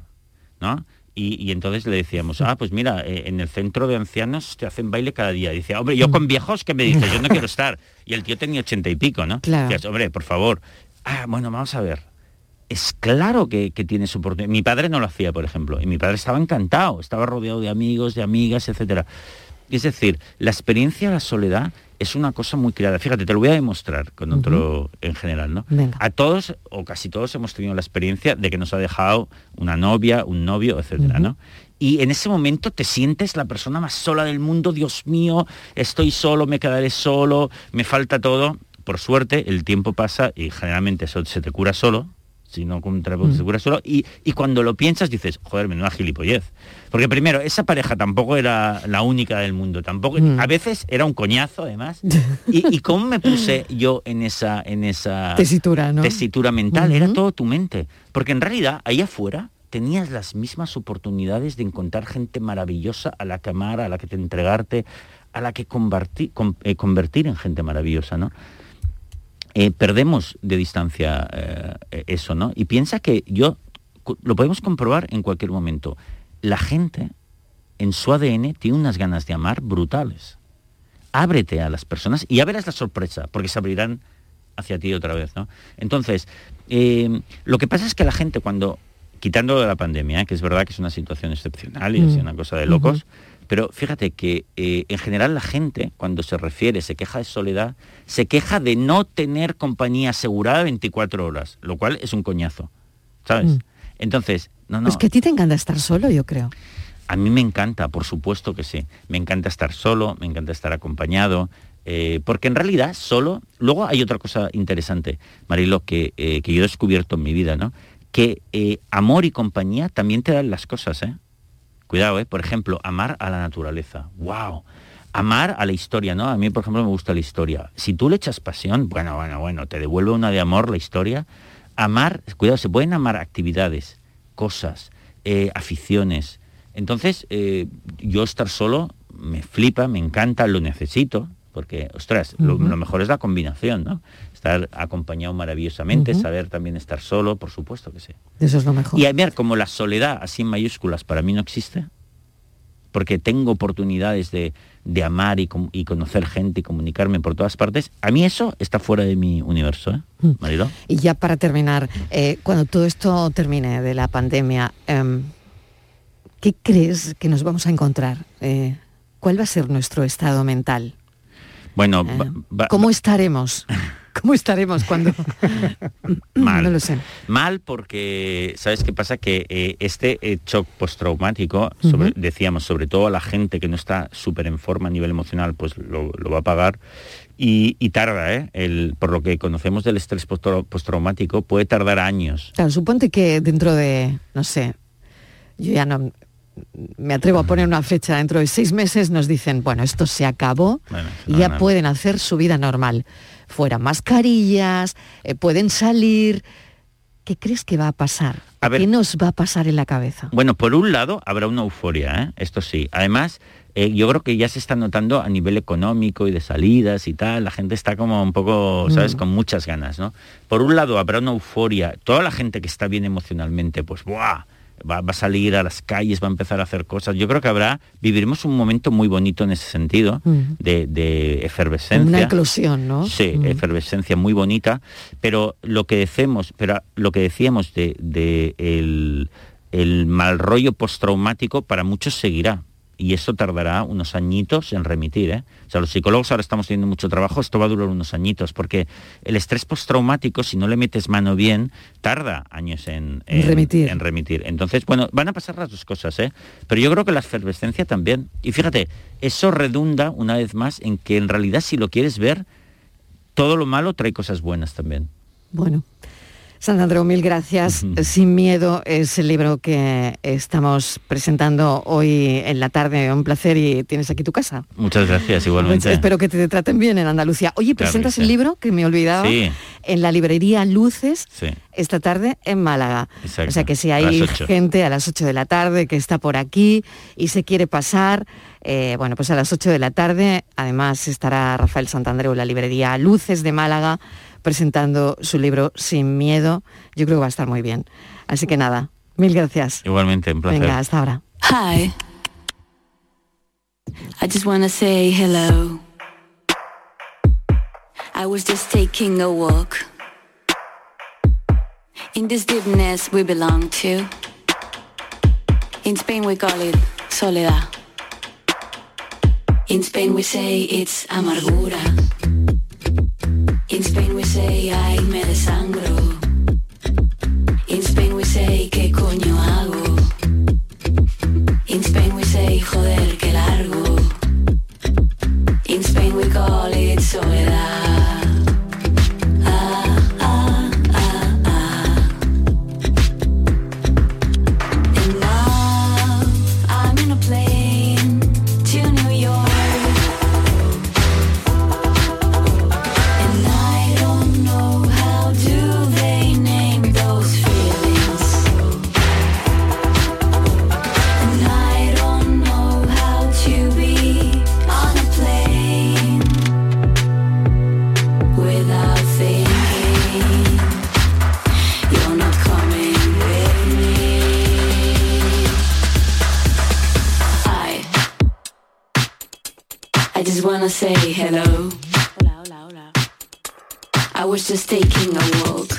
¿no? Y, y entonces le decíamos, ah, pues mira, eh, en el centro de ancianos te hacen baile cada día. Y dice, hombre, yo con viejos, ¿qué me dices? Yo no quiero *laughs* estar. Y el tío tenía ochenta y pico, ¿no? Claro. Hombre, por favor. Ah, bueno, vamos a ver. Es claro que, que tiene su oportunidad. Mi padre no lo hacía, por ejemplo, y mi padre estaba encantado, estaba rodeado de amigos, de amigas, etcétera. Es decir, la experiencia de la soledad es una cosa muy creada. Fíjate, te lo voy a demostrar con otro en general, ¿no? Venga. A todos, o casi todos, hemos tenido la experiencia de que nos ha dejado una novia, un novio, etcétera, ¿no? Y en ese momento te sientes la persona más sola del mundo, Dios mío, estoy solo, me quedaré solo, me falta todo. Por suerte, el tiempo pasa y generalmente eso se te cura solo, si no contra se te cura solo, y, y cuando lo piensas dices, joder, menuda gilipollez. Porque primero, esa pareja tampoco era la única del mundo, tampoco, Mm. a veces era un coñazo además. Y, y cómo me puse yo en esa, en esa Tesitura, ¿no? tesitura mental, era todo tu mente. Porque en realidad, ahí afuera, tenías las mismas oportunidades de encontrar gente maravillosa a la que amar, a la que te entregarte, a la que convertir, con- eh, convertir en gente maravillosa, ¿no? Eh, perdemos de distancia eh, eso, ¿no? Y piensa que yo, lo podemos comprobar en cualquier momento, la gente en su ADN tiene unas ganas de amar brutales. Ábrete a las personas y ya verás la sorpresa, porque se abrirán hacia ti otra vez, ¿no? Entonces, eh, lo que pasa es que la gente cuando quitando de la pandemia, que es verdad que es una situación excepcional y es Mm. una cosa de locos, pero fíjate que eh, en general la gente, cuando se refiere, se queja de soledad, se queja de no tener compañía asegurada 24 horas, lo cual es un coñazo, ¿sabes? Mm. Entonces, no, no. Es que a ti te encanta estar solo, yo creo. A mí me encanta, por supuesto que sí. Me encanta estar solo, me encanta estar acompañado, eh, porque en realidad solo... Luego hay otra cosa interesante, Marilo, que, eh, que yo he descubierto en mi vida, ¿no? Que amor y compañía también te dan las cosas, ¿eh? Cuidado, ¿eh? Por ejemplo, amar a la naturaleza. ¡Wow! Amar a la historia, ¿no? A mí, por ejemplo, me gusta la historia. Si tú le echas pasión, bueno, bueno, bueno, te devuelve una de amor la historia. Amar, cuidado, se pueden amar actividades, cosas, eh, aficiones. Entonces, eh, yo estar solo me flipa, me encanta, lo necesito, porque, ostras, lo, mejor es la combinación, ¿no? Estar acompañado maravillosamente, saber también estar solo, por supuesto que sí. Eso es lo mejor. Y a ver, como la soledad, así en mayúsculas, para mí no existe, porque tengo oportunidades de, de amar y, y conocer gente y comunicarme por todas partes, a mí eso está fuera de mi universo, ¿eh? Mm. Marilo. Y ya para terminar, eh, cuando todo esto termine de la pandemia, em, ¿qué crees que nos vamos a encontrar? Eh, ¿Cuál va a ser nuestro estado mental? Bueno, va- va- ¿Cómo estaremos? *laughs* ¿Cómo estaremos cuando...? *laughs* Mal. No lo sé. Mal porque, ¿sabes qué pasa? Que eh, este eh, shock postraumático, sobre- decíamos, sobre todo a la gente que no está súper en forma a nivel emocional, pues lo, lo va a pagar. Y, y tarda, ¿eh? El, por lo que conocemos del estrés postraumático, puede tardar años. Claro, suponte que dentro de, no sé, yo ya no me atrevo a poner una fecha, dentro de seis meses nos dicen, bueno, esto se acabó Bueno, y ya no. pueden hacer su vida normal. Fuera mascarillas, eh, pueden salir. ¿Qué crees que va a pasar? A ver. ¿Qué nos va a pasar en la cabeza? Bueno, por un lado habrá una euforia, ¿eh? esto sí. Además, eh, yo creo que ya se está notando a nivel económico y de salidas y tal, la gente está como un poco, ¿sabes?, Mm. con muchas ganas, ¿no? Por un lado habrá una euforia, toda la gente que está bien emocionalmente, pues ¡buah! Va, va a salir a las calles, va a empezar a hacer cosas. Yo creo que habrá, viviremos un momento muy bonito en ese sentido, de, de efervescencia. Una eclosión, ¿no? Sí, efervescencia muy bonita, pero lo que decimos, pero lo que decíamos de, de el, el mal rollo postraumático para muchos seguirá. Y eso tardará unos añitos en remitir. ¿eh? O sea, los psicólogos ahora estamos teniendo mucho trabajo, esto va a durar unos añitos, porque el estrés postraumático, si no le metes mano bien, tarda años en, En remitir. en remitir. Entonces, bueno, van a pasar las dos cosas, ¿eh? Pero yo creo que la efervescencia también. Y fíjate, eso redunda una vez más en que en realidad si lo quieres ver, todo lo malo trae cosas buenas también. Bueno, Santandreu, mil gracias. Sin miedo es el libro que estamos presentando hoy en la tarde. Un placer y tienes aquí tu casa. Muchas gracias, igualmente. Espero que te traten bien en Andalucía. Oye, Claro presentas el libro que me olvidaba Sí. en la librería Luces Sí. esta tarde en Málaga. Exacto, O sea que si hay gente a las 8 de la tarde que está por aquí y se quiere pasar, eh, bueno, pues a las 8 de la tarde además estará Rafael Santandreu en la librería Luces de Málaga presentando su libro Sin Miedo. Yo creo que va a estar muy bien. Así que nada, mil gracias. Igualmente, un placer. Venga, hasta ahora. Hi. I just wanna say hello. I was just taking a walk. In this deepness we belong to. In Spain we call it soledad. In Spain we say it's amargura. In Spain we say ay me desangro. In Spain we say qué coño hago. In Spain we say joder que largo. In Spain we call it soledad. Wanna say hello. I was just taking a walk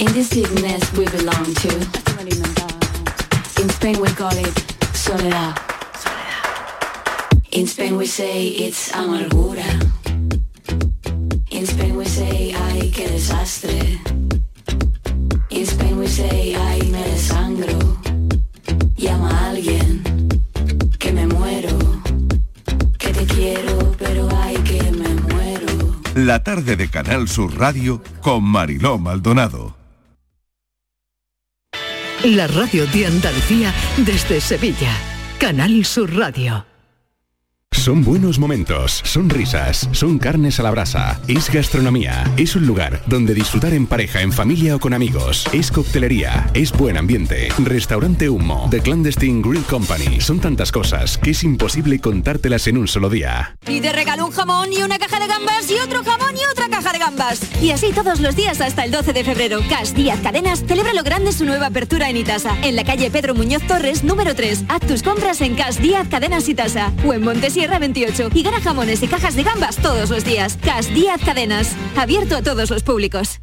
In this big nest we belong to. In Spain we call it soledad. In Spain we say it's amargura. In Spain we say ay qué desastre. La tarde de Canal Sur Radio con Mariló Maldonado. La radio de Andalucía desde Sevilla. Canal Sur Radio. Son buenos momentos, son risas, son carnes a la brasa, es gastronomía, es un lugar donde disfrutar en pareja, en familia o con amigos, es coctelería, es buen ambiente, restaurante Humo, The Clandestine Grill Company, son tantas cosas que es imposible contártelas en un solo día. Y de regalo un jamón y una caja de gambas y otro jamón y otra caja de gambas. Y así todos los días hasta el 12 de febrero. Cas Díaz Cadenas celebra lo grande su nueva apertura en Itasa, en la calle Pedro Muñoz Torres, número 3. Haz tus compras en Cas Díaz Cadenas Itasa o en Montesierra 28 y gana jamones y cajas de gambas todos los días. Cas Díaz Cadenas, abierto a todos los públicos.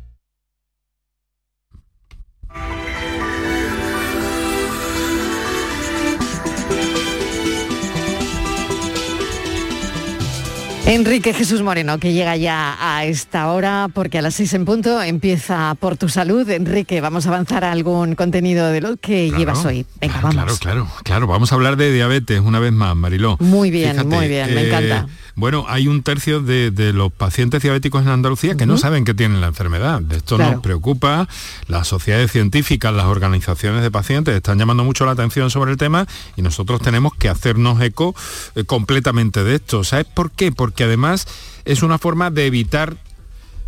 Enrique Jesús Moreno, que llega ya a esta hora, porque a las seis en punto empieza Por tu Salud. Enrique, vamos a avanzar a algún contenido de lo que llevas hoy. Venga, vamos. Claro, claro, claro. Vamos a hablar de diabetes una vez más, Mariló. Muy bien, Fíjate, muy bien, me eh, encanta. Bueno, hay un tercio de, de los pacientes diabéticos en Andalucía que no saben que tienen la enfermedad. De esto Claro. nos preocupa. Las sociedades científicas, las organizaciones de pacientes están llamando mucho la atención sobre el tema y nosotros tenemos que hacernos eco eh, completamente de esto. ¿Sabes por qué? Porque además es una forma de evitar,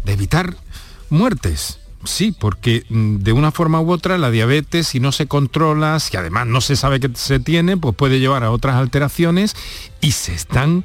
de evitar muertes. Sí, porque mm, de una forma u otra la diabetes, si no se controla, si además no se sabe que se tiene, pues puede llevar a otras alteraciones y se están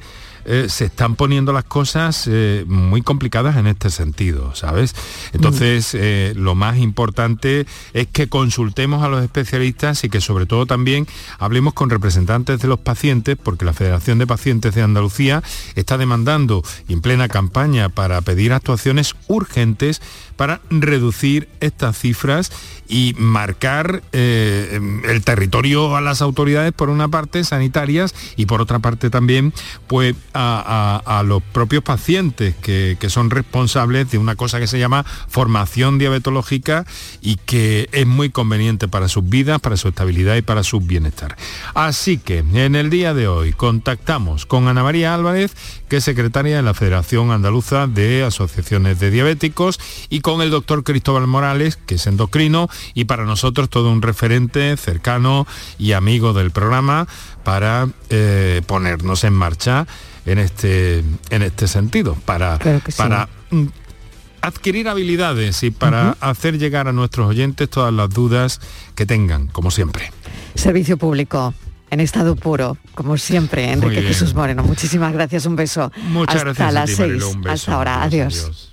eh, se están poniendo las cosas eh, muy complicadas en este sentido, ¿sabes? Entonces, eh, lo más importante es que consultemos a los especialistas y que sobre todo también hablemos con representantes de los pacientes, porque la Federación de Pacientes de Andalucía está demandando en plena campaña para pedir actuaciones urgentes para reducir estas cifras y marcar eh, el territorio a las autoridades por una parte sanitarias y por otra parte también pues a, los propios pacientes que, que son responsables de una cosa que se llama formación diabetológica y que es muy conveniente para sus vidas, para su estabilidad y para su bienestar. Así que en el día de hoy contactamos con Ana María Álvarez, que es secretaria de la Federación Andaluza de Asociaciones de Diabéticos, y con el doctor Cristóbal Morales, que es endocrino y para nosotros todo un referente cercano y amigo del programa para eh, ponernos en marcha en este, en este sentido, para, Claro que sí. para mm, adquirir habilidades y para hacer llegar a nuestros oyentes todas las dudas que tengan, como siempre. Servicio público en estado puro, como siempre, Enrique. Jesús Moreno. Muchísimas gracias, un beso. Muchas Hasta gracias a las ti, seis. Hasta ahora, adiós.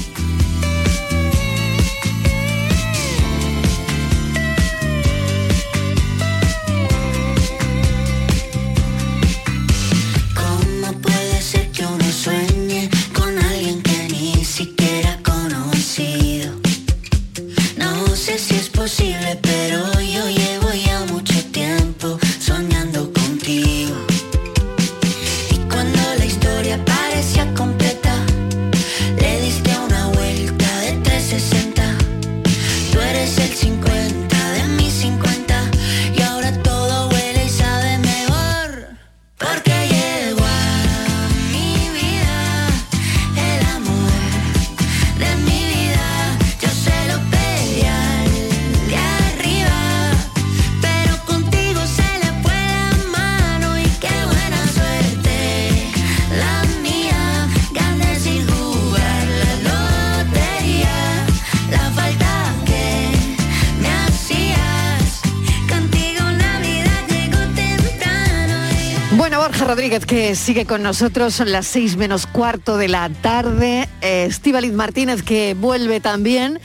Rodríguez que sigue con nosotros, son las seis menos cuarto de la tarde. Estíbaliz Martínez que vuelve también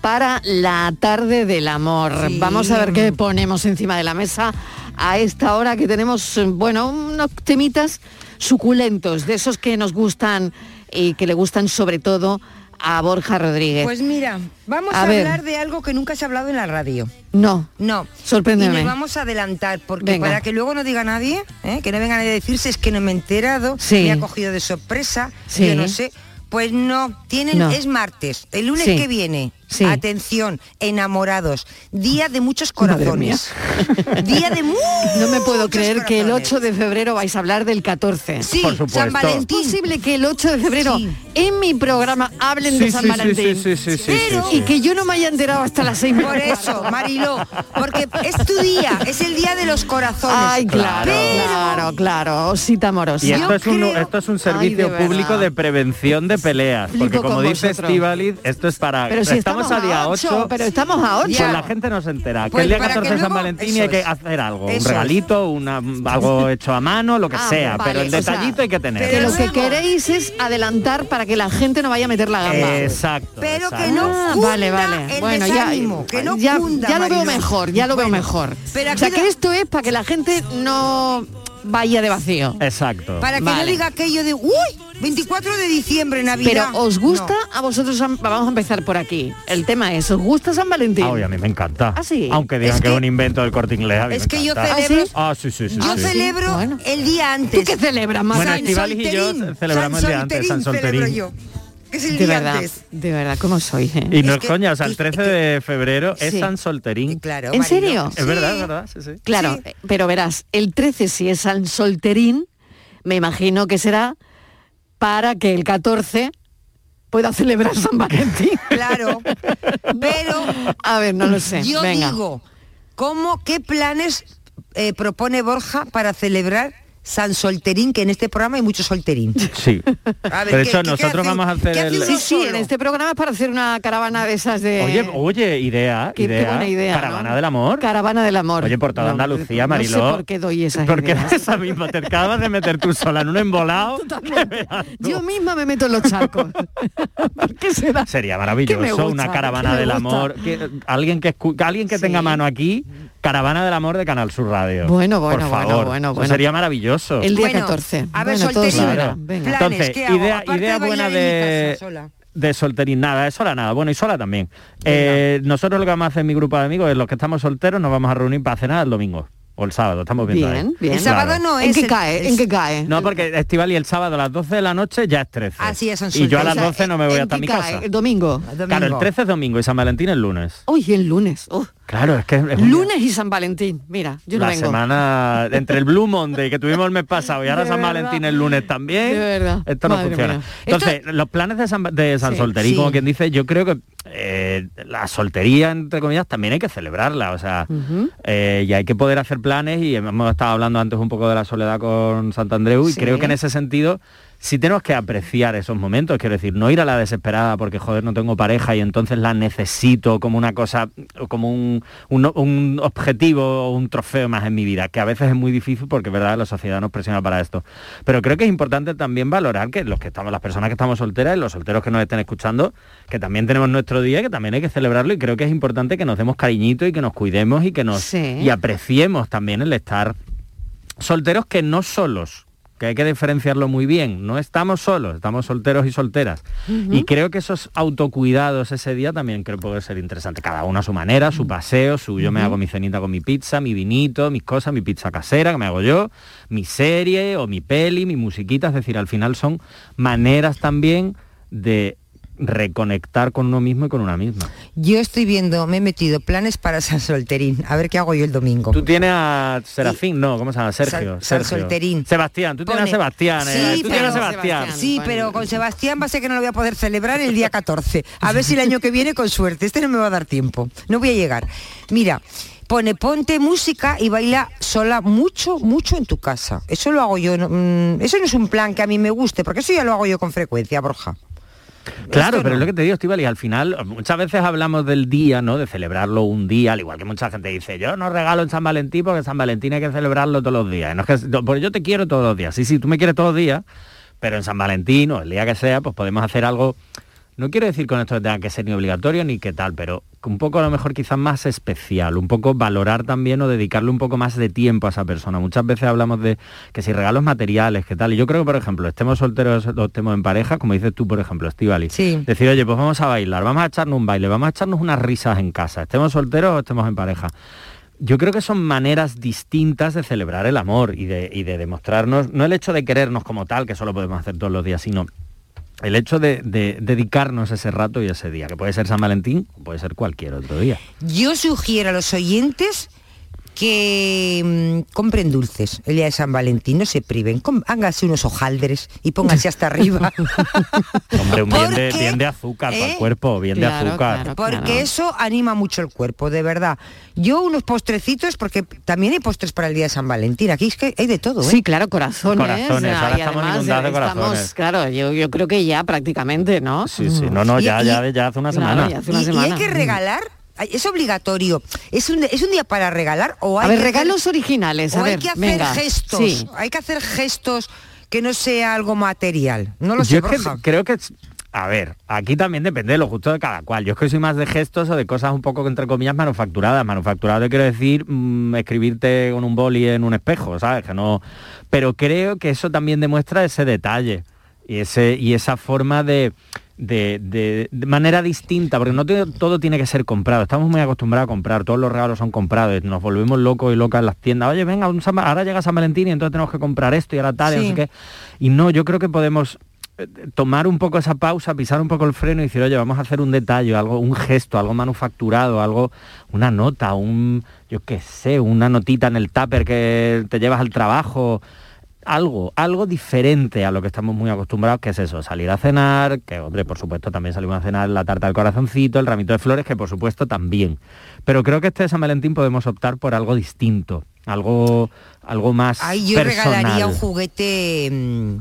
para la tarde del amor. Vamos a ver qué ponemos encima de la mesa a esta hora que tenemos, bueno, unos temitas suculentos, de esos que nos gustan y que le gustan sobre todo a Borja Rodríguez. Pues mira, vamos a, hablar de algo que nunca se ha hablado en la radio. no, No. Sorpréndeme. Y nos vamos a adelantar, porque Venga. para que luego no diga nadie, ¿eh? que no venga nadie a decirse es que no me he enterado, Sí. me ha cogido de sorpresa, Sí. yo no sé. Pues no, tienen, No. es martes, el lunes que viene. Sí. Atención, enamorados, día de muchos corazones. Día de *laughs* muchos No me puedo creer que el 8 de febrero vais a hablar del 14. Sí, Por supuesto. San Valentín. Es posible que el 8 de febrero en mi programa hablen de San Valentín. sí, sí, sí, sí, Pero- sí, sí. Y que yo no me haya enterado hasta las 6 Por eso, Mariló, porque es tu día, es el día de los corazones. Ay, claro, claro, claro, osita amorosa. Y esto es, un, esto es un servicio Ay, de público de prevención de peleas. Porque como dice. Estivaliz, esto es para... Pero si estamos, estamos a día a 8, ocho, pero estamos a ocho. Pues Ya. la gente no se entera. Pues que el día para 14 que de San Valentín hay que hacer algo. Eso un regalito, una, algo *laughs* hecho a mano, lo que Ah, sea. vale, pero el o sea, detallito hay que tener. Que lo que queréis es adelantar para que la gente no vaya a meter la gamba. Exacto. Pero exacto. que no Ah, cunda vale, vale. el Bueno, ya, desánimo, que no ya, cunda, ya lo veo mejor, ya lo veo mejor. pero o sea que esto es para que la gente no vaya de vacío. Exacto. Para que no diga aquello de, uy, 24 de diciembre, Navidad. Pero ¿os gusta a vosotros? San- Vamos a empezar por aquí. El tema es, ¿os gusta San Valentín? Ah, oye, a mí me encanta. ¿Ah, sí? Aunque digan Es que, que- es un invento del corte inglés. a mí es me que yo celebro- Ah, sí, sí, sí. Yo sí. celebro el día antes. ¿Tú qué celebras, más Bueno, San y yo celebramos San el día antes, San Solterín celebro Solterín. yo, que es el De día verdad, antes. de verdad, ¿cómo sois? eh? Y no es, que- coña, o sea, el 13 de febrero es Sí. San Solterín. Claro, ¿En serio? Es verdad, es verdad, sí, sí. Claro, pero verás, el 13 si es San Solterín, me imagino que será para que el 14 pueda celebrar San Valentín. *laughs* Claro, pero A ver, no lo sé. yo Venga. digo, ¿cómo, qué planes eh, propone Borja para celebrar San Solterín, que en este programa hay mucho solterín? Sí. *laughs* A ver, Pero de ¿qué- hecho, qué- qué nosotros vamos a hacer el... Sí, sí, en este programa es para hacer una caravana de esas de... Oye, oye, idea, Qué- qué idea. buena idea, Caravana ¿no? del amor. Caravana del amor. Oye, por toda No, Andalucía, no sé Mariló. por qué doy esas Porque ideas. *laughs* esa misma te acabas de meter tú sola en un embolado. *laughs* Yo misma me meto en los charcos. ¿Por qué será? Sería maravilloso gusta, una caravana me del gusta. amor. Que, alguien que escu- alguien que tenga mano aquí, caravana del amor de Canal Sur Radio. Bueno, bueno, Por bueno, favor. bueno, Eso bueno. sería maravilloso. El día Bueno, 14. a ver, Bueno, solterín. Claro. Venga. Entonces, ¿qué hago? idea, de buena de, casa de solterín, nada, de sola nada, bueno, y sola también. Eh, nosotros lo que vamos a hacer en mi grupo de amigos es los que estamos solteros nos vamos a reunir para cenar el domingo o el sábado, estamos viendo. Bien, ahí. bien. El sábado no ¿En es qué el- cae? ¿En qué cae? No, porque Estival y el sábado a las 12 de la noche ya es 13. Así es, son Y yo a las solteros. 12 no me voy ¿En hasta qué mi cae? casa. El domingo. Claro, el 13 es domingo y San Valentín es lunes. Uy, el lunes. Uf. Claro, es que es un- Lunes y San Valentín. Mira, yo no la vengo. semana entre el Blue Monday que tuvimos el mes pasado y ahora De San verdad. Valentín el lunes también. De verdad. Esto no Madre funciona. mía. Entonces, los planes de San, de San Sí, Solterín, sí. como quien dice, yo creo que eh, la soltería, entre comillas, también hay que celebrarla. O sea, eh, y hay que poder hacer planes y hemos estado hablando antes un poco de la soledad con Santandreu y Sí. creo que en ese sentido sí tenemos que apreciar esos momentos, quiero decir, no ir a la desesperada porque joder no tengo pareja y entonces la necesito como una cosa, como un, un- un objetivo o un trofeo más en mi vida, que a veces es muy difícil porque verdad la sociedad nos presiona para esto. Pero creo que es importante también valorar que los que estamos, las personas que estamos solteras y los solteros que nos estén escuchando, que también tenemos nuestro día, que también hay que celebrarlo y creo que es importante que nos demos cariñito y que nos cuidemos y que nos Sí. y apreciemos también el estar solteros que no solos, que hay que diferenciarlo muy bien. No estamos solos, estamos solteros y solteras. Y creo que esos autocuidados ese día también creo que puede ser interesante. Cada uno a su manera, su paseo, su yo me hago mi cenita con mi pizza, mi vinito, mis cosas, mi pizza casera que me hago yo, mi serie o mi peli, mi musiquita. Es decir, al final son maneras también de reconectar con uno mismo y con una misma. Yo estoy viendo, me he metido planes para San Solterín. A ver qué hago yo el domingo. Tú tienes a Serafín, no, ¿cómo se llama? Sergio. San-. Solterín. Sebastián, tú tienes a Sebastián, eh, Sí, tú pero- tienes a Sebastián. Sí, pero con Sebastián va a ser que no lo voy a poder celebrar el día 14. A ver si el año que viene con suerte. Este no me va a dar tiempo. No voy a llegar. Mira, pone ponte música y baila sola mucho, mucho en tu casa. Eso lo hago yo. no- mm, eso no es un plan que a mí me guste, porque eso ya lo hago yo con frecuencia, Borja. Claro, pero no. es lo que te digo, Estivali, al final muchas veces hablamos del día, ¿no? De celebrarlo un día, al igual que mucha gente dice, yo no regalo en San Valentín porque San Valentín hay que celebrarlo todos los días. No es que, porque yo te quiero todos los días. Sí, sí, tú me quieres todos los días, pero en San Valentín o el día que sea, pues podemos hacer algo. No quiero decir con esto que tenga que ser ni obligatorio ni qué tal, pero un poco a lo mejor quizás más especial, un poco valorar también o dedicarle un poco más de tiempo a esa persona. Muchas veces hablamos de que si regalos materiales, qué tal. Y yo creo que, por ejemplo, estemos solteros o estemos en pareja, como dices tú, por ejemplo, Estivali. Decir, oye, pues vamos a bailar, vamos a echarnos un baile, vamos a echarnos unas risas en casa, estemos solteros o estemos en pareja. Yo creo que son maneras distintas de celebrar el amor y de, y de demostrarnos, no el hecho de querernos como tal, que solo podemos hacer todos los días, sino el hecho de, de dedicarnos ese rato y ese día, que puede ser San Valentín puede ser cualquier otro día. Yo sugiero a los oyentes que mm, compren dulces el día de San Valentín, no se priven, com- háganse unos hojaldres y pónganse hasta arriba. *laughs* Hombre, un bien de, Porque, bien de azúcar para ¿eh? el cuerpo, bien de azúcar. Porque eso anima mucho el cuerpo, de verdad. Yo unos postrecitos, porque también hay postres para el día de San Valentín. Aquí es que hay de todo, ¿eh? Sí, claro, corazones. Corazones, ahora y estamos además, inundados de eh, estamos, corazones. claro, yo, yo creo que ya prácticamente, ¿no? Sí, sí, no, no, ya, y- ya, ya hace una Claro, semana. ya hace una Y- hay que regalar, es obligatorio. ¿Es un, es un día para regalar o hay A ver, que hacer- regalos originales, a o hay que hacer venga. gestos? Sí. Hay que hacer gestos que no sea algo material. No lo sé, Yo es que Borja. creo que a ver, aquí también depende de lo justo de cada cual. Yo es que soy más de gestos o de cosas un poco entre comillas manufacturadas. Manufacturado quiero decir mm, escribirte con un boli en un espejo, ¿sabes? Que no. Pero creo que eso también demuestra ese detalle y ese y esa forma de de, de- de manera distinta, porque no todo tiene que ser comprado. Estamos muy acostumbrados a comprar, todos los regalos son comprados, nos volvemos locos y locas en las tiendas. Oye, venga, un San- ahora llega San Valentín y entonces tenemos que comprar esto y ahora tal, y no Sí. sé qué. Y no, yo creo que podemos eh, tomar un poco esa pausa, pisar un poco el freno y decir, oye, vamos a hacer un detalle, algo, un gesto, algo manufacturado, algo, una nota, un, yo qué sé, una notita en el tupper que te llevas al trabajo, algo, algo diferente a lo que estamos muy acostumbrados, que es eso, salir a cenar, que hombre, por supuesto también salimos a cenar la tarta del corazoncito, el ramito de flores, que por supuesto también. Pero creo que este San Valentín podemos optar por algo distinto, algo, algo más Ay, yo personal. regalaría un juguete mm,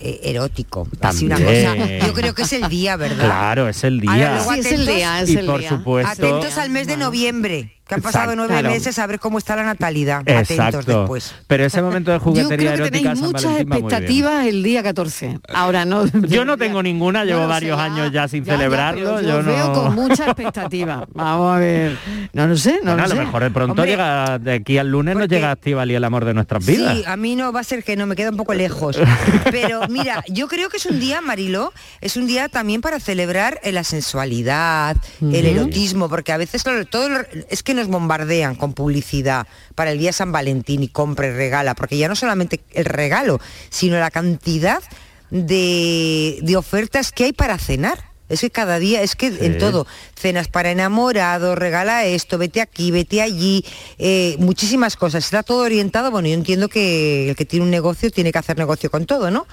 eh, erótico. Así una También. cosa. Yo creo que es el día, ¿verdad? Claro, es el Ahora, día. luego Sí, es el día, es y el por día. supuesto, Atentos al mes de noviembre, que han pasado Exacto. nueve meses a ver cómo está la natalidad. Atentos Exacto. después. Pero ese momento de Yo juguetería creo que erótica tenéis San muchas Valentín expectativas el día 14. Ahora no. *laughs* Yo no tengo ninguna, llevo No sé, varios años ya sin ya, celebrarlo. yo yo no... veo con mucha expectativa. *laughs* Vamos a ver. No lo sé, no Bueno, lo a lo sé. mejor de pronto Hombre, llega de aquí al lunes nos llega Estivali el amor de nuestras vidas. Sí, a mí no va a ser que no, me queda un poco lejos. *laughs* Pero mira, yo creo que es un día, Mariló, es un día también para celebrar la sensualidad, el Ujú. erotismo, porque a veces todo lo- es que nos bombardean con publicidad para el día San Valentín y compra y regala, porque ya no solamente el regalo, sino la cantidad de, de ofertas que hay para cenar. Es que cada día, es que en todo, cenas para enamorados, regala esto, vete aquí, vete allí, eh, muchísimas cosas. Está todo orientado, bueno, yo entiendo que el que tiene un negocio tiene que hacer negocio con todo, ¿no?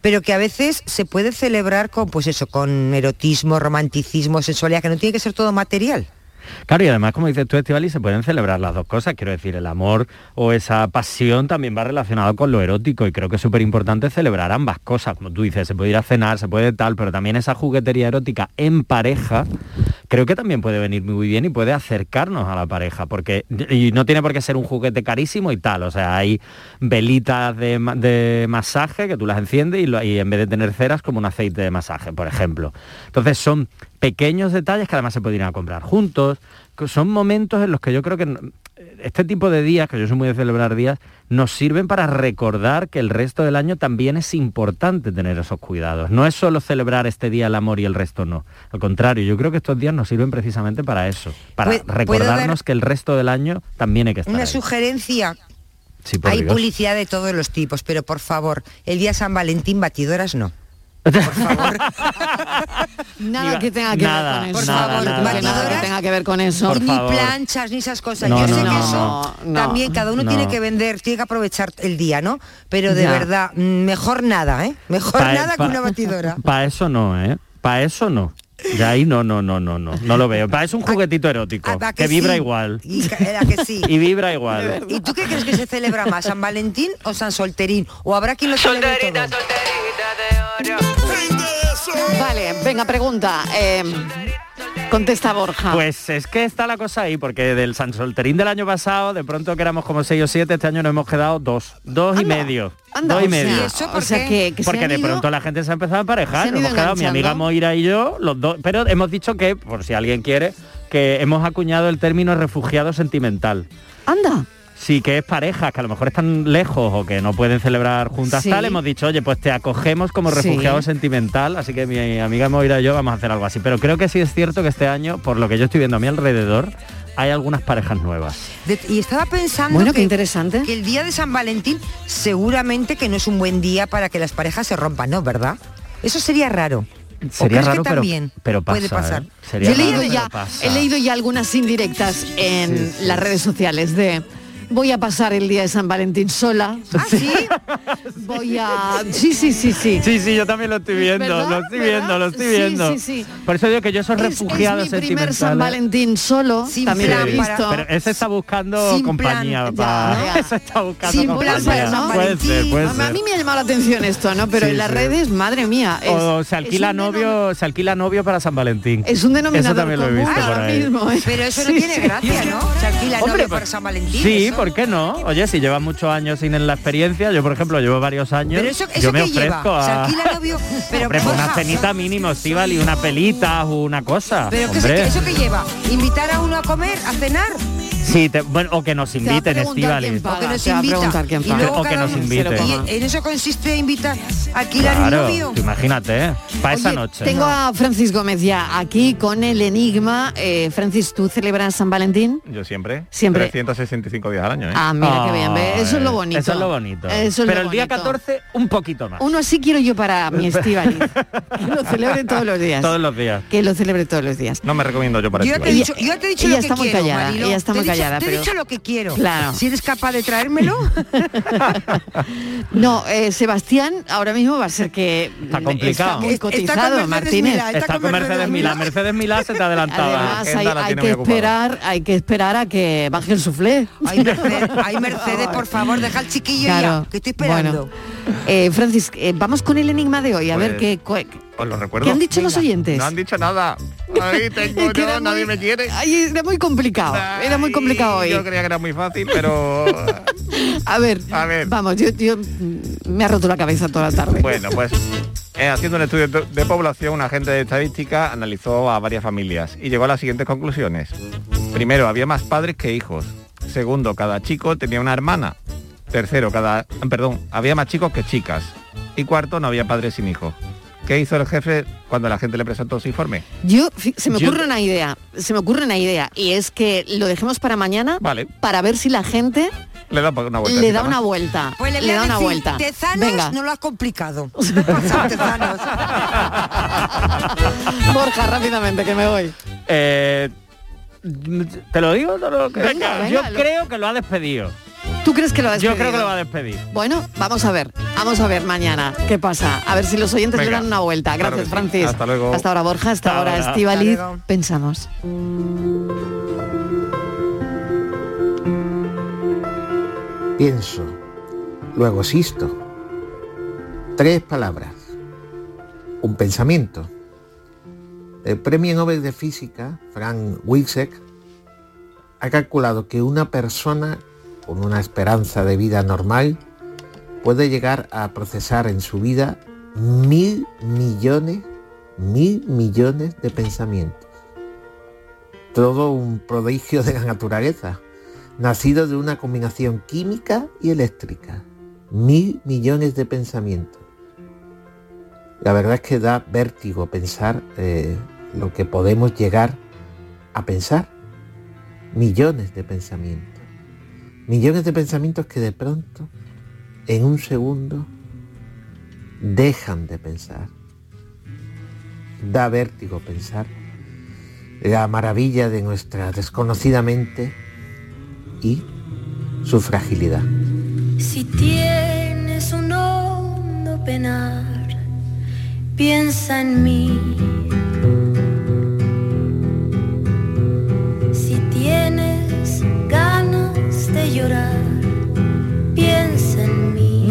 Pero que a veces se puede celebrar con, pues eso, con erotismo, romanticismo, sensualidad, que no tiene que ser todo material. Claro, y además, como dices tú, Estivali, se pueden celebrar las dos cosas. Quiero decir, el amor o esa pasión también va relacionado con lo erótico y creo que es súper importante celebrar ambas cosas. Como tú dices, se puede ir a cenar, se puede tal, pero también esa juguetería erótica en pareja creo que también puede venir muy bien y puede acercarnos a la pareja, porque y no tiene por qué ser un juguete carísimo y tal. O sea, hay velitas de, de masaje que tú las enciendes y, y en vez de tener ceras como un aceite de masaje, por ejemplo. Entonces son pequeños detalles que además se pueden ir a comprar juntos. Son momentos en los que yo creo que este tipo de días, que yo soy muy de celebrar días, nos sirven para recordar que el resto del año también es importante tener esos cuidados. No es solo celebrar este día el amor y el resto no. Al contrario, yo creo que estos días nos sirven precisamente para eso, para ¿Puedo- puedo recordarnos dar que el resto del año también hay que estar Una ahí. sugerencia, Sí, hay Dios. publicidad de todos los tipos, pero por favor, el día San Valentín batidoras no. *laughs* Nada Diga, que tenga que nada, ver con eso. nada, Por nada, favor, nada nada. que tenga que ver con eso. Por ni favor. planchas ni esas cosas. No, Yo no, sé que eso también cada uno no. tiene que vender, tiene que aprovechar el día, ¿no? Pero de Ya. verdad, mm, mejor nada, ¿eh? Mejor Pa- nada que una batidora. *laughs* Para eso no, ¿eh? Para eso no. Ya ahí no, no, no, no, no. No lo veo. Para eso un juguetito erótico. ¿A- a que, que vibra sí? igual. Y ca- era que sí. *laughs* Y vibra igual. ¿Y tú qué crees que se celebra más, San Valentín o San Solterín? ¿O habrá quien lo celebre todo? Vale, venga, pregunta. eh, contesta Borja. Pues es que está la cosa ahí, porque del San Solterín del año pasado, de pronto que éramos como seis o siete, este año nos hemos quedado dos, dos y medio. anda, dos y o sea, medio. ¿y eso por O sea, que- porque de ido- pronto la gente se ha empezado a emparejar. Nos hemos quedado mi amiga. Moira y yo, los dos. Pero hemos dicho que, por si alguien quiere, que hemos acuñado el término refugiado sentimental. Anda. Sí, que es parejas que a lo mejor están lejos o que no pueden celebrar juntas Sí. tal, hemos dicho, oye, pues te acogemos como Sí. refugiado sentimental, así que mi amiga Moira y yo vamos a hacer algo así. Pero creo que sí es cierto que este año, por lo que yo estoy viendo a mi alrededor, hay algunas parejas nuevas. De- y estaba pensando Bueno, que, qué interesante. que el día de San Valentín seguramente que no es un buen día para que las parejas se rompan, ¿no? ¿Verdad? Eso sería raro. ¿O Sería crees que raro, pero, también pero pasa, puede pasar? ¿eh? Sería Yo he leído raro, ya, pero pasa. he leído ya algunas indirectas en las redes sociales de voy a pasar el día de San Valentín sola. ¿Ah, sí? *laughs* Voy a. Sí, sí, sí, sí. Sí, sí, yo también lo estoy viendo, ¿Verdad? lo estoy ¿Verdad? viendo, lo estoy Sí, viendo. sí, sí. Por eso digo que yo soy Es- refugiado es mi primer. San Valentín solo, también lo he Sí, visto. Pero ese está buscando Sin compañía. plan, pa- ya, ya. *laughs* Ese está buscando Sin plan compañía. para San puede ser, puede A ser. mí me ha llamado la atención esto, ¿no? Pero Sí, en las sí. redes, madre mía. Es, o se alquila novio, se alquila novio para San Valentín. Es un denominador Eso también lo he visto por ahora ahí. mismo, ¿eh? Pero eso no Sí, tiene sí. gracia, ¿no? Se alquila Hombre, novio pues- para San Valentín. Sí. ¿Por qué no? Oye, si llevas muchos años sin en la experiencia, yo por ejemplo llevo varios años, Pero eso, eso yo me lleva, ofrezco a... novio, *laughs* pero Hombre, una cenita mínimo, Estíbal, y una pelita o una cosa. pero ¿qué Hombre. se- eso que lleva, invitar a uno a comer, a cenar. Sí, te- bueno, o que nos inviten, paga, O que nos quién Y luego O que nos uno- invite. Y en eso consiste invitar, alquilar Claro, novio. imagínate, ¿eh? para esa noche. Tengo a Francis Gómez ya aquí con el enigma. Eh, Francis, ¿tú celebras San Valentín? Yo siempre. Siempre. 365 días al año, ¿eh? Ah, mira qué bien. Eso es lo bonito. Eso es lo bonito. Eso es Pero lo el día bonito. 14, un poquito más. Uno así quiero yo para mi *laughs* Estíbaliz. que lo celebre todos los días. Todos los días. Que lo celebre todos los días. No me recomiendo yo para Yo ya te he Estíbaliz. dicho, yo ya te he dicho lo que está muy quiero, callada, ella está muy dicho- callada, Te he pero- dicho lo que quiero. Claro. Si eres capaz de traérmelo. *laughs* No, eh, Sebastián ahora mismo va a ser que Está complicado. está muy Está con cotizado, Martínez. Milá, Está con Mercedes Milá. Mercedes Milá se te adelantaba. Además, hay, que ocupada. esperar, hay que esperar a que baje el suflé. Ay, Mercedes, ay, Mercedes, por favor, deja al chiquillo Claro. ya, que estoy esperando. Bueno, eh, Francis, eh, vamos con el enigma de hoy, a ver Pues, qué, Os lo recuerdo. ¿qué han dicho los oyentes. No han dicho nada. Ahí *laughs* tengo yo, nadie muy- me quiere. Ay, era muy complicado, era muy complicado hoy. Yo creía que era muy fácil, pero... *laughs* A ver, A ver. vamos, yo, yo, me ha roto la cabeza toda la tarde. Bueno, pues eh, haciendo un estudio de de población, un agente de estadística analizó a varias familias y llegó a las siguientes conclusiones. Primero, había más padres que hijos. Segundo, cada chico tenía una hermana. Tercero, cada... Perdón, había más chicos que chicas. Y cuarto, no había padres sin hijos. ¿Qué hizo el jefe cuando la gente le presentó su informe? Yo, se me Yo- ocurre una idea, se me ocurre una idea, y es que lo dejemos para mañana Vale. para ver si la gente Le da una vuelta. le da una vuelta. Pues le, da una vuelta. Tezanos Venga, no lo has complicado. *laughs* No. *laughs* Borja, rápidamente, que me voy. Eh, ¿Te lo digo? ¿Te lo- Venga, venga, Yo lo- creo que lo ha despedido. ¿Tú crees que lo has Yo creo que lo va a despedir. Bueno, vamos a ver, vamos a ver mañana qué pasa. A ver si los oyentes le Venga, dan una vuelta. claro Gracias, sí. Francis. Hasta luego. Hasta ahora, Borja. Hasta, Hasta ahora, ahora. Estivaliz. Pensamos. Pienso, luego existo. Tres palabras. Un pensamiento. El premio Nobel de Física, Frank Wilczek, ha calculado que una persona con una esperanza de vida normal puede llegar a procesar en su vida mil millones, mil millones de pensamientos. Todo un prodigio de la naturaleza nacido de una combinación química y eléctrica. Mil millones de pensamientos. La verdad es que da vértigo pensar eh, lo que podemos llegar a pensar. Millones de pensamientos. Millones de pensamientos que de pronto, en un segundo, dejan de pensar. Da vértigo pensar la maravilla de nuestra desconocida mente y su fragilidad. Si tienes un hondo penar, piensa en mí.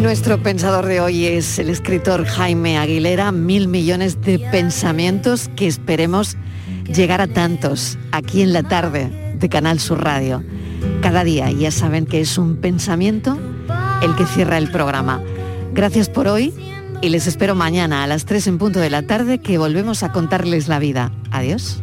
Nuestro pensador de hoy es el escritor Jaime Aguilera, mil millones de pensamientos que esperemos llegar a tantos aquí en la tarde de Canal Sur Radio. Cada día ya saben que es un pensamiento el que cierra el programa. Gracias por hoy y les espero mañana a las 3 en punto de la tarde que volvemos a contarles la vida. Adiós.